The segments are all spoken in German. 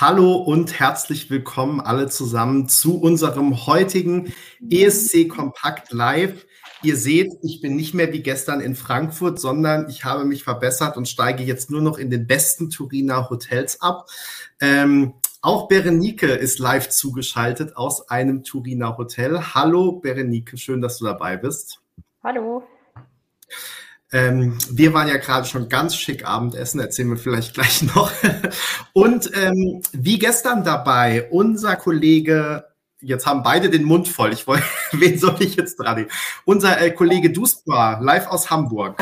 Hallo und herzlich willkommen alle zusammen zu unserem heutigen ESC Kompakt Live. Ihr seht, ich bin nicht mehr wie gestern in Frankfurt, sondern ich habe mich verbessert und steige jetzt nur noch in den besten Turiner Hotels ab. Ähm, auch Berenike ist live zugeschaltet aus einem Turiner Hotel. Hallo Berenike, schön, dass du dabei bist. Hallo. Ähm, wir waren ja gerade schon ganz schick Abendessen, erzählen wir vielleicht gleich noch. Und ähm, wie gestern dabei, unser Kollege, jetzt haben beide den Mund voll, ich wollte, wen soll ich jetzt dran nehmen? Unser äh, Kollege Duspa, live aus Hamburg.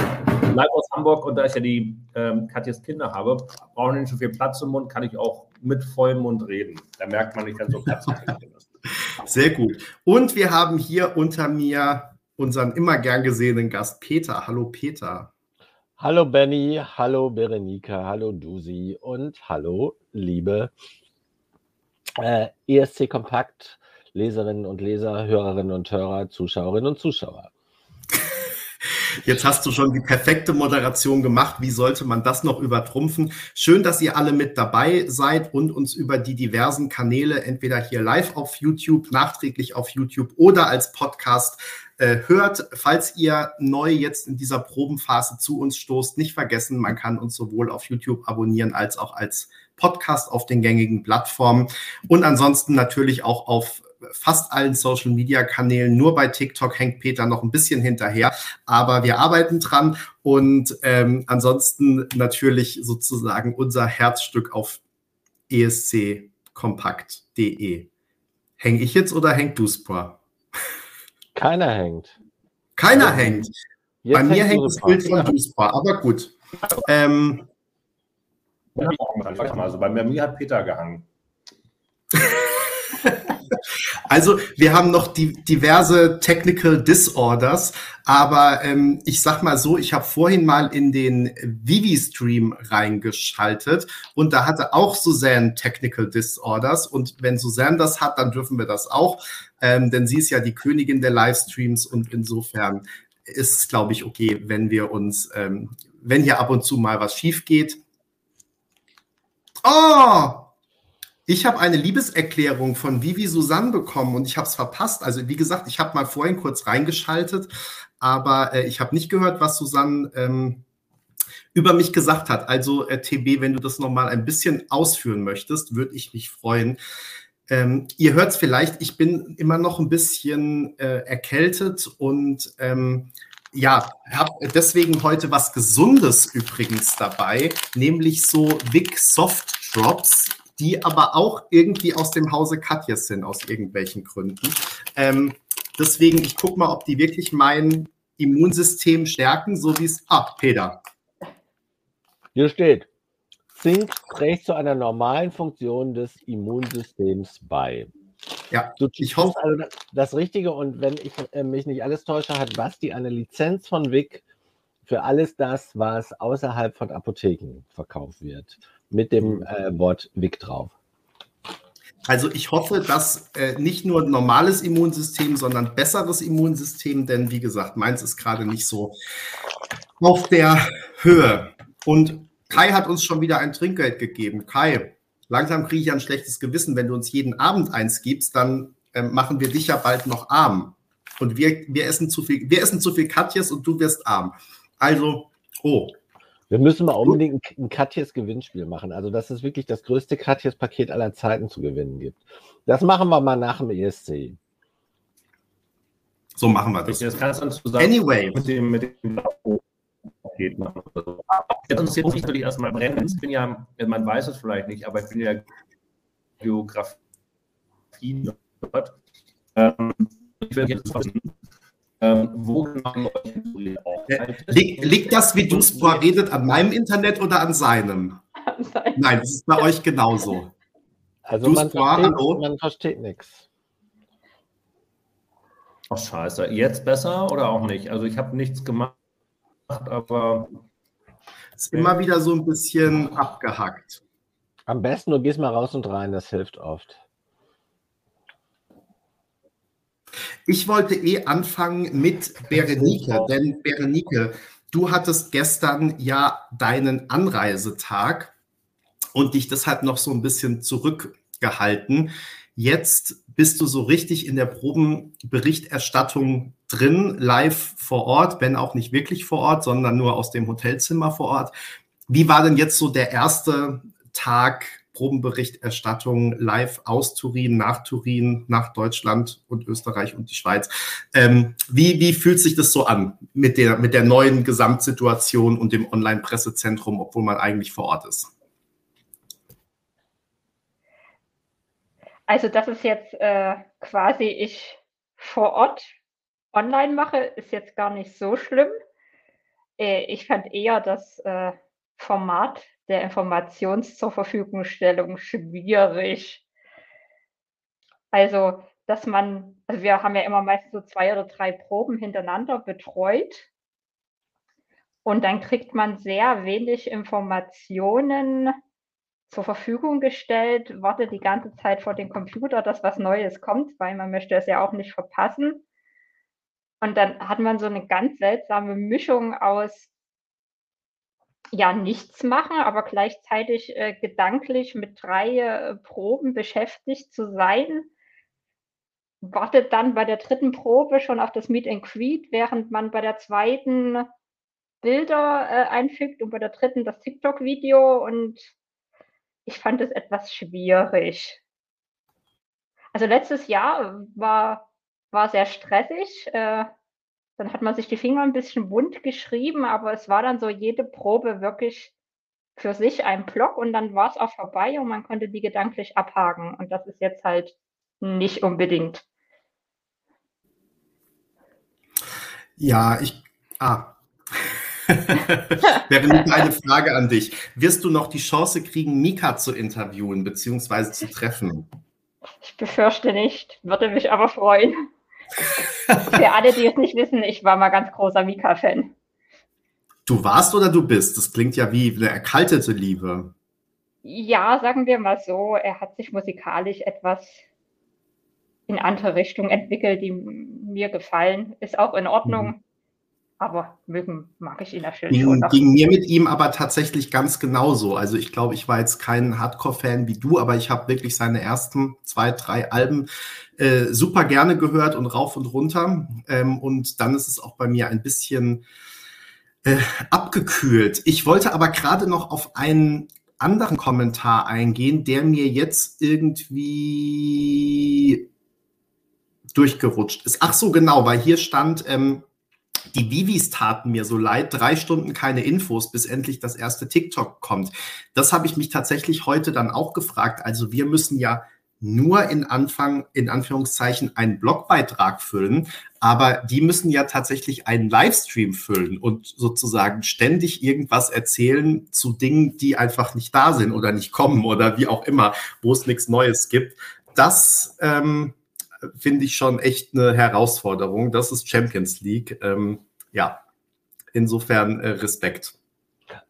Live aus Hamburg und da ich ja die ähm, Katjes Kinder habe, brauche ich nicht so viel Platz im Mund, kann ich auch mit vollem Mund reden. Da merkt man nicht, dass so Platz Sehr gut. Und wir haben hier unter mir unseren immer gern gesehenen Gast Peter. Hallo Peter. Hallo Benny, hallo Berenika, hallo Dusi und hallo liebe äh, ESC Kompakt Leserinnen und Leser, Hörerinnen und Hörer, Zuschauerinnen und Zuschauer. Jetzt hast du schon die perfekte Moderation gemacht. Wie sollte man das noch übertrumpfen? Schön, dass ihr alle mit dabei seid und uns über die diversen Kanäle, entweder hier live auf YouTube, nachträglich auf YouTube oder als Podcast äh, hört. Falls ihr neu jetzt in dieser Probenphase zu uns stoßt, nicht vergessen, man kann uns sowohl auf YouTube abonnieren als auch als Podcast auf den gängigen Plattformen und ansonsten natürlich auch auf fast allen Social Media Kanälen. Nur bei TikTok hängt Peter noch ein bisschen hinterher, aber wir arbeiten dran und ähm, ansonsten natürlich sozusagen unser Herzstück auf esckompakt.de. Häng ich jetzt oder hängt du Spor? Keiner hängt. Keiner ja. hängt. Bei mir hängt das Bild von Duspar, aber gut. Ähm, also bei mir hat Peter gehangen. Also wir haben noch die diverse Technical Disorders, aber ähm, ich sag mal so, ich habe vorhin mal in den Vivi-Stream reingeschaltet und da hatte auch Suzanne Technical Disorders und wenn Suzanne das hat, dann dürfen wir das auch, ähm, denn sie ist ja die Königin der Livestreams und insofern ist es, glaube ich, okay, wenn wir uns, ähm, wenn hier ab und zu mal was schief geht. Oh, ich habe eine Liebeserklärung von Vivi Susanne bekommen und ich habe es verpasst. Also wie gesagt, ich habe mal vorhin kurz reingeschaltet, aber äh, ich habe nicht gehört, was Susanne ähm, über mich gesagt hat. Also äh, TB, wenn du das noch mal ein bisschen ausführen möchtest, würde ich mich freuen. Ähm, ihr hört es vielleicht, ich bin immer noch ein bisschen äh, erkältet und ähm, ja, habe deswegen heute was Gesundes übrigens dabei, nämlich so Vic Soft Drops die aber auch irgendwie aus dem Hause Katjes sind, aus irgendwelchen Gründen. Ähm, deswegen, ich gucke mal, ob die wirklich mein Immunsystem stärken, so wie es. Ah, Peter. Hier steht, Zink trägt zu einer normalen Funktion des Immunsystems bei. Ja, du ich hoffe. Also das Richtige und wenn ich äh, mich nicht alles täusche, hat Basti eine Lizenz von Vic für alles das, was außerhalb von Apotheken verkauft wird mit dem äh, Wort Vic drauf. Also ich hoffe, dass äh, nicht nur normales Immunsystem, sondern besseres Immunsystem, denn wie gesagt, meins ist gerade nicht so auf der Höhe. Und Kai hat uns schon wieder ein Trinkgeld gegeben. Kai, langsam kriege ich ein schlechtes Gewissen. Wenn du uns jeden Abend eins gibst, dann äh, machen wir dich ja bald noch arm. Und wir, wir essen zu viel, wir essen zu viel Katjes und du wirst arm. Also, oh, wir müssen mal unbedingt ein Katjes Gewinnspiel machen. Also, dass es wirklich das größte Katjes Paket aller Zeiten zu gewinnen gibt. Das machen wir mal nach dem ESC. So machen wir das. Das kannst du dann zusammen anyway. mit dem, mit dem Paket machen. Jetzt interessiert mich natürlich erstmal brennen. Ich bin ja, man weiß es vielleicht nicht, aber ich bin ja Geografie. Ähm, ich will jetzt wissen, ähm, wo genau liegt, liegt das, wie du es redet, an meinem Internet oder an seinem? Nein, das ist bei euch genauso. Also man versteht, man versteht nichts. Ach scheiße. Jetzt besser oder auch nicht? Also ich habe nichts gemacht, aber... Es ist immer wieder so ein bisschen abgehackt. Am besten du gehst mal raus und rein, das hilft oft. Ich wollte eh anfangen mit Berenike, denn Berenike, du hattest gestern ja deinen Anreisetag und dich deshalb noch so ein bisschen zurückgehalten. Jetzt bist du so richtig in der Probenberichterstattung drin, live vor Ort, wenn auch nicht wirklich vor Ort, sondern nur aus dem Hotelzimmer vor Ort. Wie war denn jetzt so der erste Tag Probenberichterstattung live aus Turin, nach Turin, nach Deutschland und Österreich und die Schweiz? Ähm, wie, wie fühlt sich das so an mit der, mit der neuen Gesamtsituation und dem Online-Pressezentrum, obwohl man eigentlich vor Ort ist? Also, dass es jetzt äh, quasi ich vor Ort online mache, ist jetzt gar nicht so schlimm. Äh, ich fand eher das äh, Format der Informations zur Verfügungstellung schwierig. Also, dass man, also wir haben ja immer meistens so zwei oder drei Proben hintereinander betreut. Und dann kriegt man sehr wenig Informationen zur Verfügung gestellt, wartet die ganze Zeit vor dem Computer, dass was Neues kommt, weil man möchte es ja auch nicht verpassen. Und dann hat man so eine ganz seltsame Mischung aus ja nichts machen, aber gleichzeitig äh, gedanklich mit drei äh, Proben beschäftigt zu sein. Wartet dann bei der dritten Probe schon auf das Meet and Greet, während man bei der zweiten Bilder äh, einfügt und bei der dritten das TikTok-Video und ich fand es etwas schwierig. Also letztes Jahr war, war sehr stressig. Äh, dann hat man sich die Finger ein bisschen bunt geschrieben, aber es war dann so jede Probe wirklich für sich ein Block und dann war es auch vorbei und man konnte die gedanklich abhaken. Und das ist jetzt halt nicht unbedingt. Ja, ich. Ah, Wäre nur eine Frage an dich. Wirst du noch die Chance kriegen, Mika zu interviewen bzw. zu treffen? Ich befürchte nicht, würde mich aber freuen. Für alle, die es nicht wissen, ich war mal ganz großer Mika-Fan. Du warst oder du bist? Das klingt ja wie eine erkaltete Liebe. Ja, sagen wir mal so, er hat sich musikalisch etwas in andere Richtungen entwickelt, die mir gefallen. Ist auch in Ordnung. Mhm aber mögen mag ich ihn natürlich ging, schon. Noch. Ging mir mit ihm aber tatsächlich ganz genauso. Also ich glaube, ich war jetzt kein Hardcore-Fan wie du, aber ich habe wirklich seine ersten zwei, drei Alben äh, super gerne gehört und rauf und runter. Ähm, und dann ist es auch bei mir ein bisschen äh, abgekühlt. Ich wollte aber gerade noch auf einen anderen Kommentar eingehen, der mir jetzt irgendwie durchgerutscht ist. Ach so, genau, weil hier stand, ähm, die Vivis taten mir so leid, drei Stunden keine Infos, bis endlich das erste TikTok kommt. Das habe ich mich tatsächlich heute dann auch gefragt. Also wir müssen ja nur in Anfang, in Anführungszeichen, einen Blogbeitrag füllen, aber die müssen ja tatsächlich einen Livestream füllen und sozusagen ständig irgendwas erzählen zu Dingen, die einfach nicht da sind oder nicht kommen oder wie auch immer, wo es nichts Neues gibt. Das ähm, finde ich schon echt eine Herausforderung. Das ist Champions League. Ähm, ja, insofern äh, Respekt.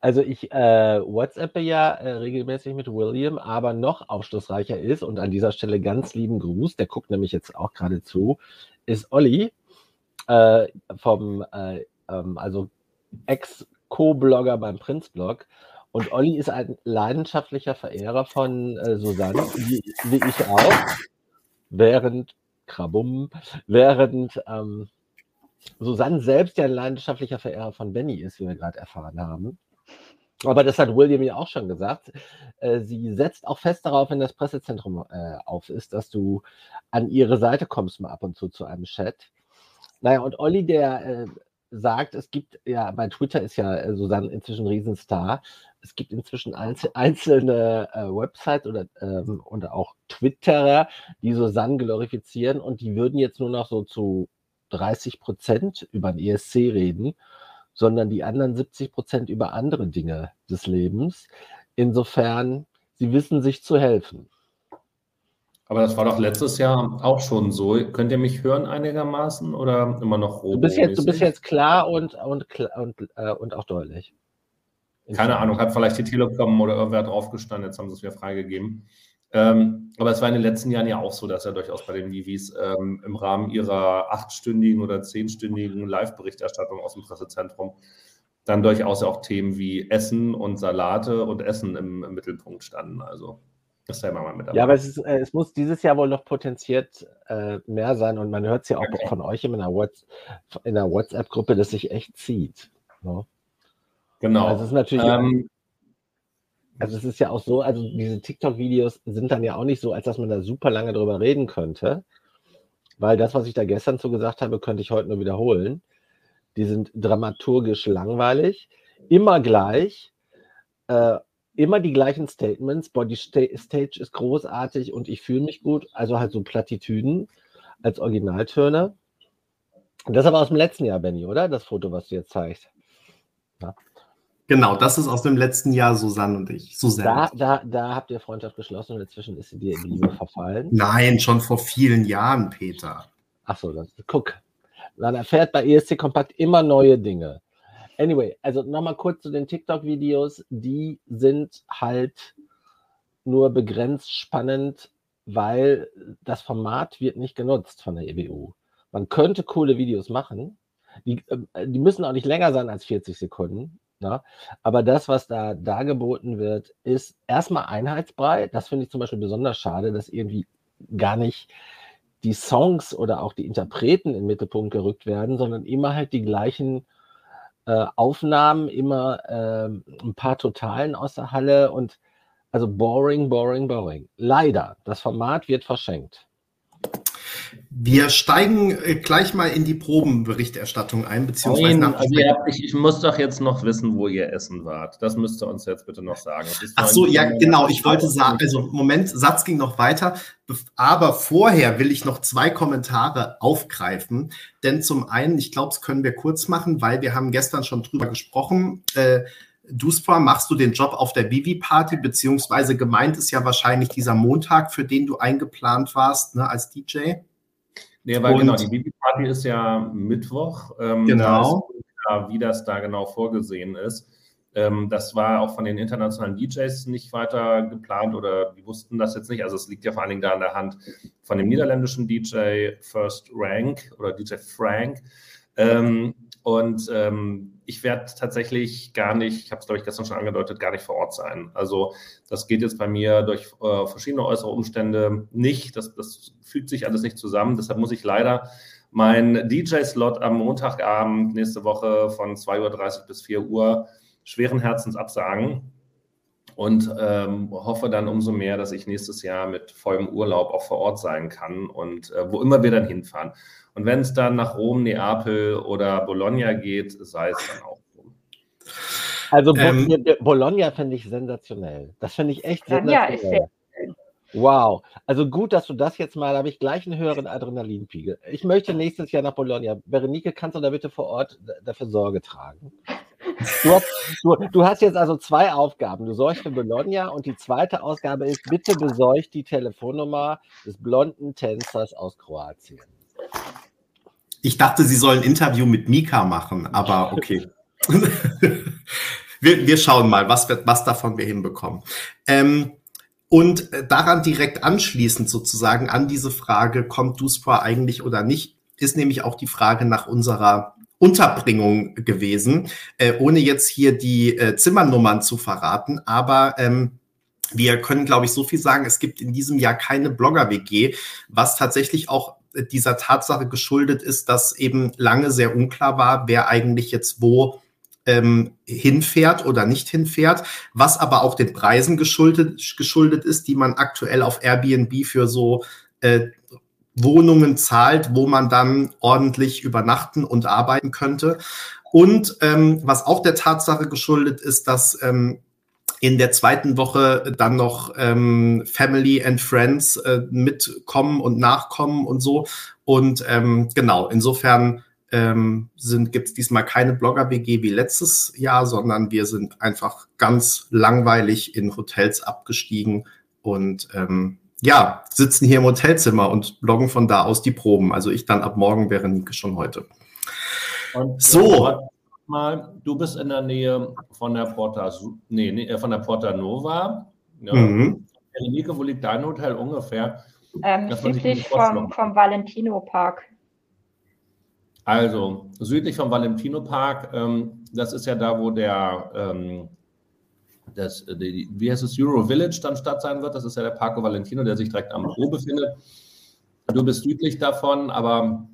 Also ich äh, WhatsAppe ja äh, regelmäßig mit William, aber noch aufschlussreicher ist und an dieser Stelle ganz lieben Gruß, der guckt nämlich jetzt auch gerade zu, ist Olli äh, vom äh, ähm, also Ex-Co-Blogger beim Prinzblog. Und Olli ist ein leidenschaftlicher Verehrer von äh, Susanne, wie, wie ich auch während Krabum, während ähm, Susanne selbst ja ein leidenschaftlicher Verehrer von Benny ist, wie wir gerade erfahren haben. Aber das hat William ja auch schon gesagt. Äh, sie setzt auch fest darauf, wenn das Pressezentrum äh, auf ist, dass du an ihre Seite kommst, mal ab und zu zu einem Chat. Naja, und Olli, der äh, sagt, es gibt ja, bei Twitter ist ja Susanne inzwischen Riesenstar. Es gibt inzwischen einzelne äh, Websites oder, ähm, und auch Twitterer, die Susanne glorifizieren und die würden jetzt nur noch so zu 30 Prozent über den ESC reden, sondern die anderen 70 Prozent über andere Dinge des Lebens. Insofern, sie wissen sich zu helfen. Aber das war doch letztes Jahr auch schon so. Könnt ihr mich hören einigermaßen oder immer noch robo? Du bist jetzt, du bist jetzt klar und, und, und, äh, und auch deutlich. Keine Ahnung, hat vielleicht die Telekom oder irgendwer draufgestanden, jetzt haben sie es wieder freigegeben. Ähm, aber es war in den letzten Jahren ja auch so, dass ja durchaus bei den Nivis ähm, im Rahmen ihrer achtstündigen oder zehnstündigen Live-Berichterstattung aus dem Pressezentrum dann durchaus auch Themen wie Essen und Salate und Essen im, im Mittelpunkt standen. Also das immer mal mit dabei. Ja, aber es, ist, äh, es muss dieses Jahr wohl noch potenziert äh, mehr sein und man hört es ja auch okay. von euch in einer, WhatsApp-Gruppe, dass sich echt zieht. Ja. Genau. Also es ist natürlich. Ähm, also es ist ja auch so, also diese TikTok-Videos sind dann ja auch nicht so, als dass man da super lange drüber reden könnte, weil das, was ich da gestern zu gesagt habe, könnte ich heute nur wiederholen. Die sind dramaturgisch langweilig, immer gleich, äh, immer die gleichen Statements. Body Stage ist großartig und ich fühle mich gut. Also halt so Plattitüden als Originaltöne. Das ist aber aus dem letzten Jahr, Benny, oder? Das Foto, was du jetzt zeigst. Ja. Genau, das ist aus dem letzten Jahr Susanne und ich. Susanne. Da, da, da habt ihr Freundschaft geschlossen und inzwischen ist sie dir in die Liebe verfallen. Nein, schon vor vielen Jahren, Peter. Achso, guck, man erfährt bei ESC Kompakt immer neue Dinge. Anyway, also nochmal kurz zu den TikTok-Videos. Die sind halt nur begrenzt spannend, weil das Format wird nicht genutzt von der EBU. Man könnte coole Videos machen. Die, äh, die müssen auch nicht länger sein als 40 Sekunden. Ne? Aber das, was da dargeboten wird, ist erstmal Einheitsbrei. Das finde ich zum Beispiel besonders schade, dass irgendwie gar nicht die Songs oder auch die Interpreten in den Mittelpunkt gerückt werden, sondern immer halt die gleichen äh, Aufnahmen, immer äh, ein paar Totalen aus der Halle und also boring, boring, boring. Leider, das Format wird verschenkt. Wir steigen äh, gleich mal in die Probenberichterstattung ein, beziehungsweise Nein, also habt, ich, ich, muss doch jetzt noch wissen, wo ihr essen wart. Das müsst ihr uns jetzt bitte noch sagen. Ach so, ja, genau. Ich wollte sagen, also Moment, Satz ging noch weiter. Aber vorher will ich noch zwei Kommentare aufgreifen. Denn zum einen, ich glaube, es können wir kurz machen, weil wir haben gestern schon drüber gesprochen. Äh, Duspra, machst du den Job auf der Vivi-Party, beziehungsweise gemeint ist ja wahrscheinlich dieser Montag, für den du eingeplant warst, ne, als DJ? Nee, weil und, genau, die Bibi-Party ist ja Mittwoch. Ähm, genau. Da wie das da genau vorgesehen ist. Ähm, das war auch von den internationalen DJs nicht weiter geplant oder die wussten das jetzt nicht. Also es liegt ja vor allen Dingen da an der Hand von dem niederländischen DJ First Rank oder DJ Frank. Ähm, und ähm, ich werde tatsächlich gar nicht, ich habe es glaube ich gestern schon angedeutet, gar nicht vor Ort sein. Also das geht jetzt bei mir durch äh, verschiedene äußere Umstände nicht. Das, das fügt sich alles nicht zusammen. Deshalb muss ich leider meinen DJ-Slot am Montagabend nächste Woche von 2.30 Uhr bis 4 Uhr schweren Herzens absagen und ähm, hoffe dann umso mehr, dass ich nächstes Jahr mit vollem Urlaub auch vor Ort sein kann und äh, wo immer wir dann hinfahren. Und wenn es dann nach Rom, Neapel oder Bologna geht, sei es dann auch so. Also ähm, Bologna finde ich sensationell. Das finde ich echt sensationell. Wow, also gut, dass du das jetzt mal, da habe ich gleich einen höheren Adrenalinpegel. Ich möchte nächstes Jahr nach Bologna. Berenike, kannst du da bitte vor Ort dafür Sorge tragen? Du hast, du, du hast, jetzt also zwei Aufgaben. Du sorgst für Bologna und die zweite Ausgabe ist, bitte besorg die Telefonnummer des blonden Tänzers aus Kroatien. Ich dachte, sie sollen ein Interview mit Mika machen, aber okay. wir, wir, schauen mal, was, was davon wir hinbekommen. Ähm, und daran direkt anschließend sozusagen an diese Frage, kommt Duspra eigentlich oder nicht, ist nämlich auch die Frage nach unserer Unterbringung gewesen, äh, ohne jetzt hier die äh, Zimmernummern zu verraten. Aber ähm, wir können, glaube ich, so viel sagen. Es gibt in diesem Jahr keine Blogger-WG, was tatsächlich auch dieser Tatsache geschuldet ist, dass eben lange sehr unklar war, wer eigentlich jetzt wo ähm, hinfährt oder nicht hinfährt, was aber auch den Preisen geschuldet, geschuldet ist, die man aktuell auf Airbnb für so äh, Wohnungen zahlt, wo man dann ordentlich übernachten und arbeiten könnte. Und ähm, was auch der Tatsache geschuldet ist, dass ähm, in der zweiten Woche dann noch ähm, Family and Friends äh, mitkommen und nachkommen und so. Und ähm, genau, insofern ähm, gibt es diesmal keine Blogger-WG wie letztes Jahr, sondern wir sind einfach ganz langweilig in Hotels abgestiegen und ähm, ja, sitzen hier im Hotelzimmer und bloggen von da aus die Proben. Also ich dann ab morgen, wäre Nike schon heute. Und so mal, du bist in der Nähe von der Porta, nee, nee von der Porta Nova. Ja. Mhm. Nike, wo liegt dein Hotel ungefähr? Ähm, südlich vom, vom Valentino Park. Also südlich vom Valentino Park, ähm, das ist ja da, wo der, ähm, das, die, wie heißt es, Euro Village dann statt sein wird. Das ist ja der Parco Valentino, der sich direkt am Po befindet. Du bist südlich davon, aber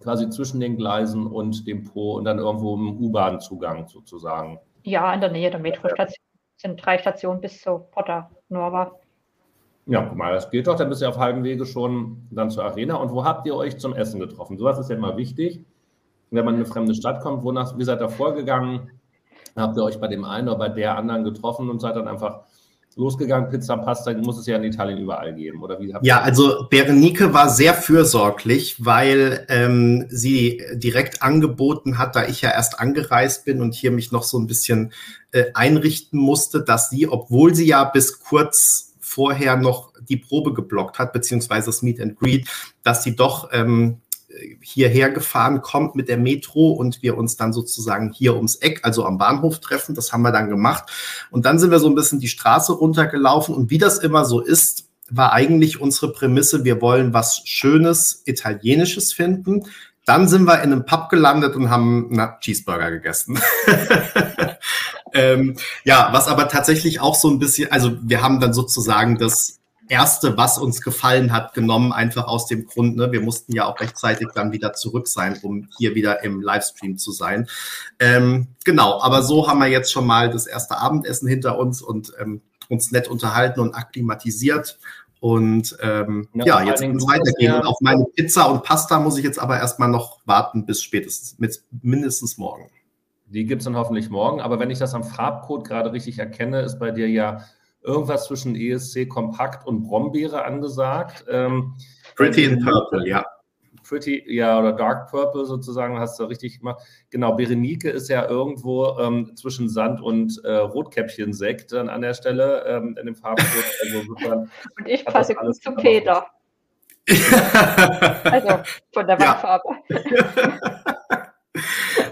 quasi zwischen den Gleisen und dem Po und dann irgendwo im U-Bahn-Zugang sozusagen. Ja, in der Nähe der Metrostation sind drei Stationen bis zu Potter Nova. Ja, guck mal, das geht doch, dann bist du auf halbem Wege schon dann zur Arena. Und wo habt ihr euch zum Essen getroffen? Sowas ist ja immer wichtig. Wenn man in eine fremde Stadt kommt, wonach, wie seid ihr vorgegangen? Habt ihr euch bei dem einen oder bei der anderen getroffen und seid dann einfach losgegangen. Pizza, Pasta muss es ja in Italien überall geben, oder wie? Ja, also Berenike war sehr fürsorglich, weil ähm, sie direkt angeboten hat, da ich ja erst angereist bin und hier mich noch so ein bisschen äh, einrichten musste, dass sie, obwohl sie ja bis kurz vorher noch die Probe geblockt hat, beziehungsweise das Meet and Greet, dass sie doch ähm, hierher gefahren kommt mit der Metro und wir uns dann sozusagen hier ums Eck, also am Bahnhof treffen. Das haben wir dann gemacht. Und dann sind wir so ein bisschen die Straße runtergelaufen. Und wie das immer so ist, war eigentlich unsere Prämisse, wir wollen was Schönes, Italienisches finden. Dann sind wir in einem Pub gelandet und haben na, Cheeseburger gegessen. ähm, ja, was aber tatsächlich auch so ein bisschen, also wir haben dann sozusagen das Erste, was uns gefallen hat, genommen, einfach aus dem Grund, ne, wir mussten ja auch rechtzeitig dann wieder zurück sein, um hier wieder im Livestream zu sein. Ähm, genau, aber so haben wir jetzt schon mal das erste Abendessen hinter uns und ähm, uns nett unterhalten und akklimatisiert. Und ähm, ja, ja jetzt kann es weitergehen. Und auf meine Pizza und Pasta muss ich jetzt aber erstmal noch warten bis spätestens mit mindestens morgen. Die gibt es dann hoffentlich morgen. Aber wenn ich das am Farbcode gerade richtig erkenne, ist bei dir ja irgendwas zwischen ESC Kompakt und Brombeere angesagt. Ähm, Pretty in Purple, ja. Pretty, ja, oder Dark Purple sozusagen, hast du richtig gemacht. Genau, Berenike ist ja irgendwo ähm, zwischen Sand und äh, Rotkäppchen-Sekt dann an der Stelle ähm, in dem Farbcode. Also, und ich passe gut zu Peter. also von der Wandfarbe.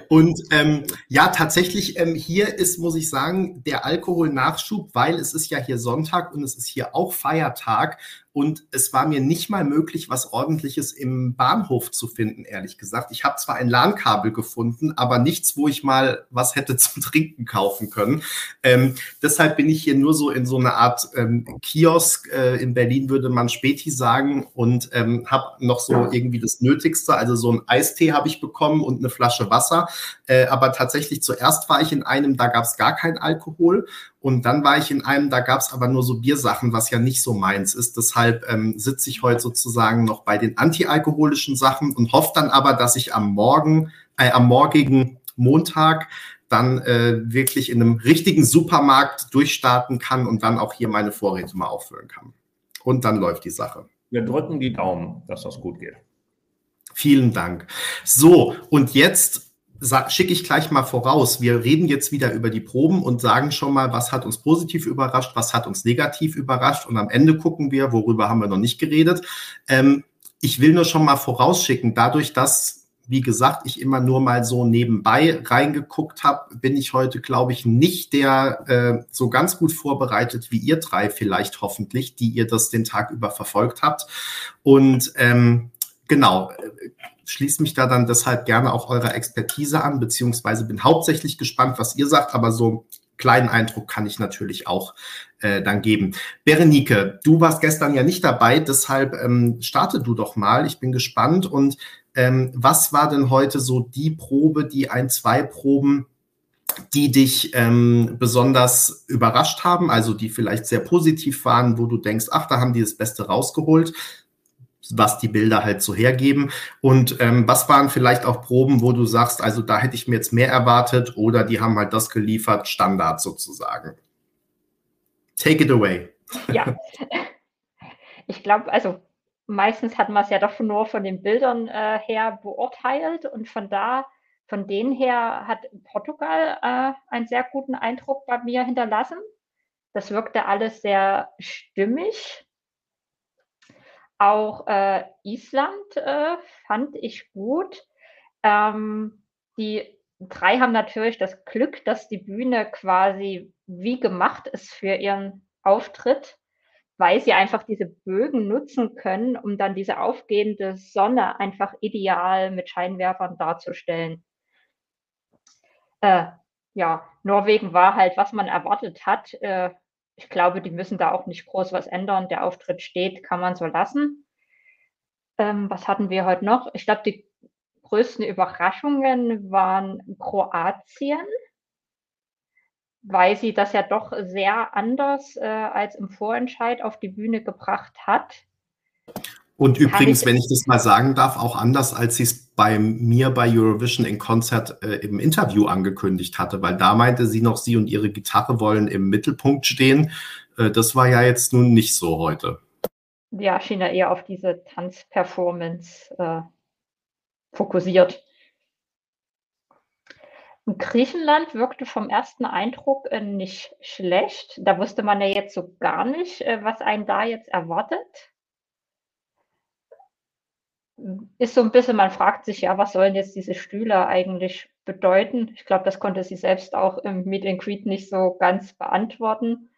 Und ähm, ja, tatsächlich ähm, hier ist, muss ich sagen, der Alkoholnachschub, weil es ist ja hier Sonntag und es ist hier auch Feiertag und es war mir nicht mal möglich, was ordentliches im Bahnhof zu finden, ehrlich gesagt. Ich habe zwar ein LAN-Kabel gefunden, aber nichts, wo ich mal was hätte zum Trinken kaufen können. Ähm, deshalb bin ich hier nur so in so einer Art ähm, Kiosk. Äh, in Berlin würde man Späti sagen und ähm, habe noch so irgendwie das Nötigste. Also so ein Eistee habe ich bekommen und eine Flasche Wasser. Äh, aber tatsächlich zuerst war ich in einem, da gab es gar keinen Alkohol. Und dann war ich in einem, da gab es aber nur so Biersachen, was ja nicht so meins ist. Deshalb ähm, sitze ich heute sozusagen noch bei den antialkoholischen Sachen und hoffe dann aber, dass ich am Morgen, äh, am morgigen Montag dann äh, wirklich in einem richtigen Supermarkt durchstarten kann und dann auch hier meine Vorräte mal auffüllen kann. Und dann läuft die Sache. Wir drücken die Daumen, dass das gut geht. Vielen Dank. So, und jetzt schicke ich gleich mal voraus. Wir reden jetzt wieder über die Proben und sagen schon mal, was hat uns positiv überrascht, was hat uns negativ überrascht. Und am Ende gucken wir, worüber haben wir noch nicht geredet. Ähm, ich will nur schon mal vorausschicken, dadurch, dass, wie gesagt, ich immer nur mal so nebenbei reingeguckt habe, bin ich heute, glaube ich, nicht der äh, so ganz gut vorbereitet wie ihr drei vielleicht hoffentlich, die ihr das den Tag über verfolgt habt. Und ähm, genau, schließe mich da dann deshalb gerne auch eurer Expertise an, beziehungsweise bin hauptsächlich gespannt, was ihr sagt, aber so kleinen Eindruck kann ich natürlich auch äh, dann geben. Berenike, du warst gestern ja nicht dabei, deshalb ähm, starte du doch mal. Ich bin gespannt. Und ähm, was war denn heute so die Probe, die ein, zwei Proben, die dich ähm, besonders überrascht haben, also die vielleicht sehr positiv waren, wo du denkst, ach, da haben die das Beste rausgeholt was die Bilder halt so hergeben. Und ähm, was waren vielleicht auch Proben, wo du sagst, also da hätte ich mir jetzt mehr erwartet oder die haben halt das geliefert, Standard sozusagen. Take it away. Ja, ich glaube, also meistens hat man es ja doch nur von den Bildern äh, her beurteilt und von da, von denen her hat Portugal äh, einen sehr guten Eindruck bei mir hinterlassen. Das wirkte alles sehr stimmig auch äh, Island äh, fand ich gut. Ähm, die drei haben natürlich das Glück, dass die Bühne quasi wie gemacht ist für ihren Auftritt. weil sie einfach diese Bögen nutzen können, um dann diese aufgehende Sonne einfach ideal mit Scheinwerfern darzustellen. Äh, ja, Norwegen war halt, was man erwartet hat. Äh, ich glaube, die müssen da auch nicht groß was ändern. Der Auftritt steht, kann man so lassen. Ähm, was hatten wir heute noch? Ich glaube, die größten Überraschungen waren Kroatien weil sie das ja doch sehr anders äh, als im Vorentscheid auf die Bühne gebracht hat. Und übrigens, ich, wenn ich das mal sagen darf, auch anders, als sie es bei mir bei Eurovision in Konzert äh, im Interview angekündigt hatte, weil da meinte sie noch, sie und ihre Gitarre wollen im Mittelpunkt stehen. Äh, das war ja jetzt nun nicht so heute. Ja, schien ja eher auf diese Tanzperformance äh, fokussiert. Griechenland wirkte vom ersten Eindruck äh, nicht schlecht. Da wusste man ja jetzt so gar nicht, äh, was einen da jetzt erwartet. Ist so ein bisschen, man fragt sich ja, was sollen jetzt diese Stühle eigentlich bedeuten? Ich glaube, das konnte sie selbst auch im Meet and Greet nicht so ganz beantworten.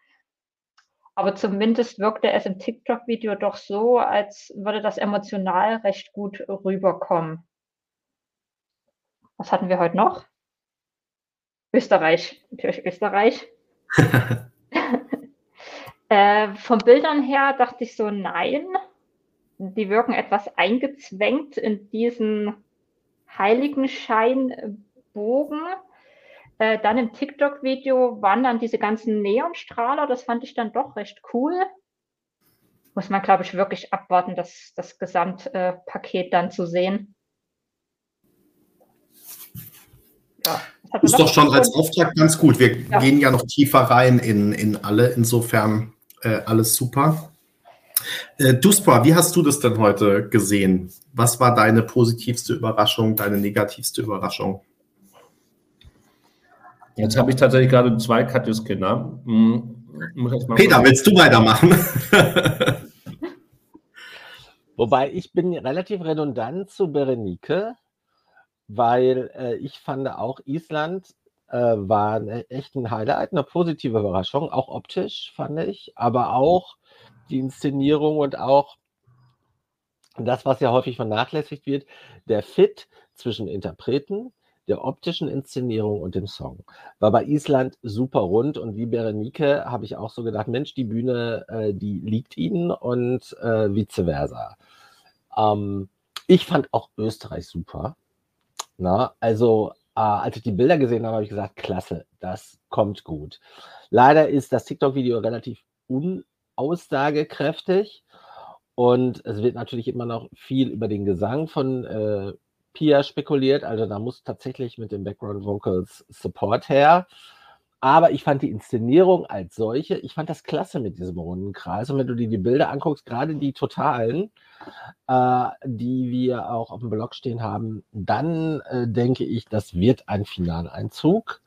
Aber zumindest wirkte es im TikTok-Video doch so, als würde das emotional recht gut rüberkommen. Was hatten wir heute noch? Österreich, natürlich Österreich. äh, von Bildern her dachte ich so, nein, die wirken etwas eingezwängt in diesen Heiligenscheinbogen. Äh, dann im TikTok-Video waren dann diese ganzen Neonstrahler, das fand ich dann doch recht cool. Muss man, glaube ich, wirklich abwarten, das, das Gesamtpaket äh, dann zu sehen. Ja. Ist doch schon als Auftrag ganz gut. Wir ja. gehen ja noch tiefer rein in, in alle. Insofern äh, alles super. Äh, Duspra, wie hast du das denn heute gesehen? Was war deine positivste Überraschung, deine negativste Überraschung? Jetzt habe ich tatsächlich gerade zwei Katjus-Kinder. Hm, Peter, willst du weitermachen? Wobei ich bin relativ redundant zu Berenike weil äh, ich fand auch Island äh, war eine, echt ein Highlight, eine positive Überraschung, auch optisch fand ich, aber auch die Inszenierung und auch das, was ja häufig vernachlässigt wird, der Fit zwischen Interpreten, der optischen Inszenierung und dem Song. War bei Island super rund und wie Berenike habe ich auch so gedacht, Mensch, die Bühne, äh, die liegt ihnen und äh, vice versa. Ähm, ich fand auch Österreich super. Na, also, äh, als ich die Bilder gesehen habe, habe ich gesagt, klasse, das kommt gut. Leider ist das TikTok-Video relativ unaussagekräftig und es wird natürlich immer noch viel über den Gesang von äh, Pia spekuliert. Also da muss tatsächlich mit den Background Vocals Support her. Aber ich fand die Inszenierung als solche, ich fand das klasse mit diesem runden Kreis. Und wenn du dir die Bilder anguckst, gerade die totalen, äh, die wir auch auf dem Blog stehen haben, dann äh, denke ich, das wird ein Finaleinzug.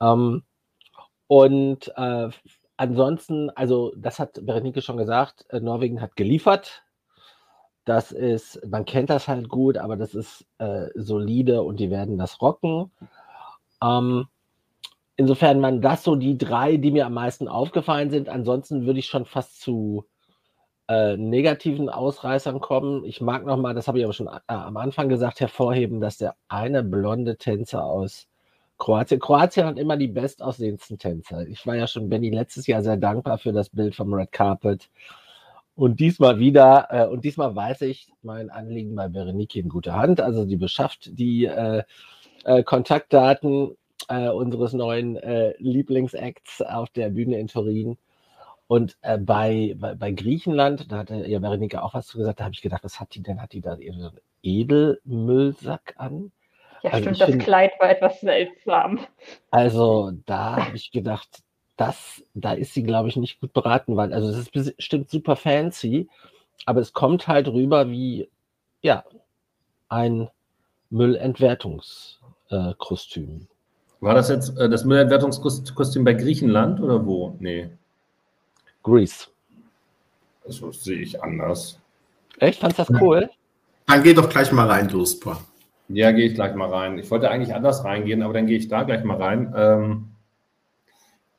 Ähm, und äh, ansonsten, also das hat Berenike schon gesagt, äh, Norwegen hat geliefert. Das ist, man kennt das halt gut, aber das ist äh, solide und die werden das rocken. Ähm, insofern waren das so die drei, die mir am meisten aufgefallen sind. Ansonsten würde ich schon fast zu äh, negativen Ausreißern kommen. Ich mag nochmal, das habe ich aber schon äh, am Anfang gesagt, hervorheben, dass der eine blonde Tänzer aus Kroatien, Kroatien hat immer die bestaussehendsten Tänzer. Ich war ja schon Benny letztes Jahr sehr dankbar für das Bild vom Red Carpet. Und diesmal wieder, äh, und diesmal weiß ich mein Anliegen bei Berenike in guter Hand. Also die beschafft die äh, äh, Kontaktdaten äh, unseres neuen äh, Lieblingsacts auf der Bühne in Turin. Und äh, bei, bei, bei, Griechenland, da hatte ja Veronika auch was zu gesagt, da habe ich gedacht, was hat die denn? Hat die da einen Edelmüllsack an? Ja, also stimmt, das find, Kleid war etwas seltsam. Also da habe ich gedacht, das, da ist sie, glaube ich, nicht gut beraten, weil, also es ist bestimmt super fancy, aber es kommt halt rüber wie, ja, ein Müllentwertungskostüm. War das jetzt äh, das Müllentwertungskostüm bei Griechenland oder wo? Nee. Greece. Das sehe ich anders. Echt? Fandest du das cool? Dann geh doch gleich mal rein, Duspa. Ja, gehe ich gleich mal rein. Ich wollte eigentlich anders reingehen, aber dann gehe ich da gleich mal rein. Ähm,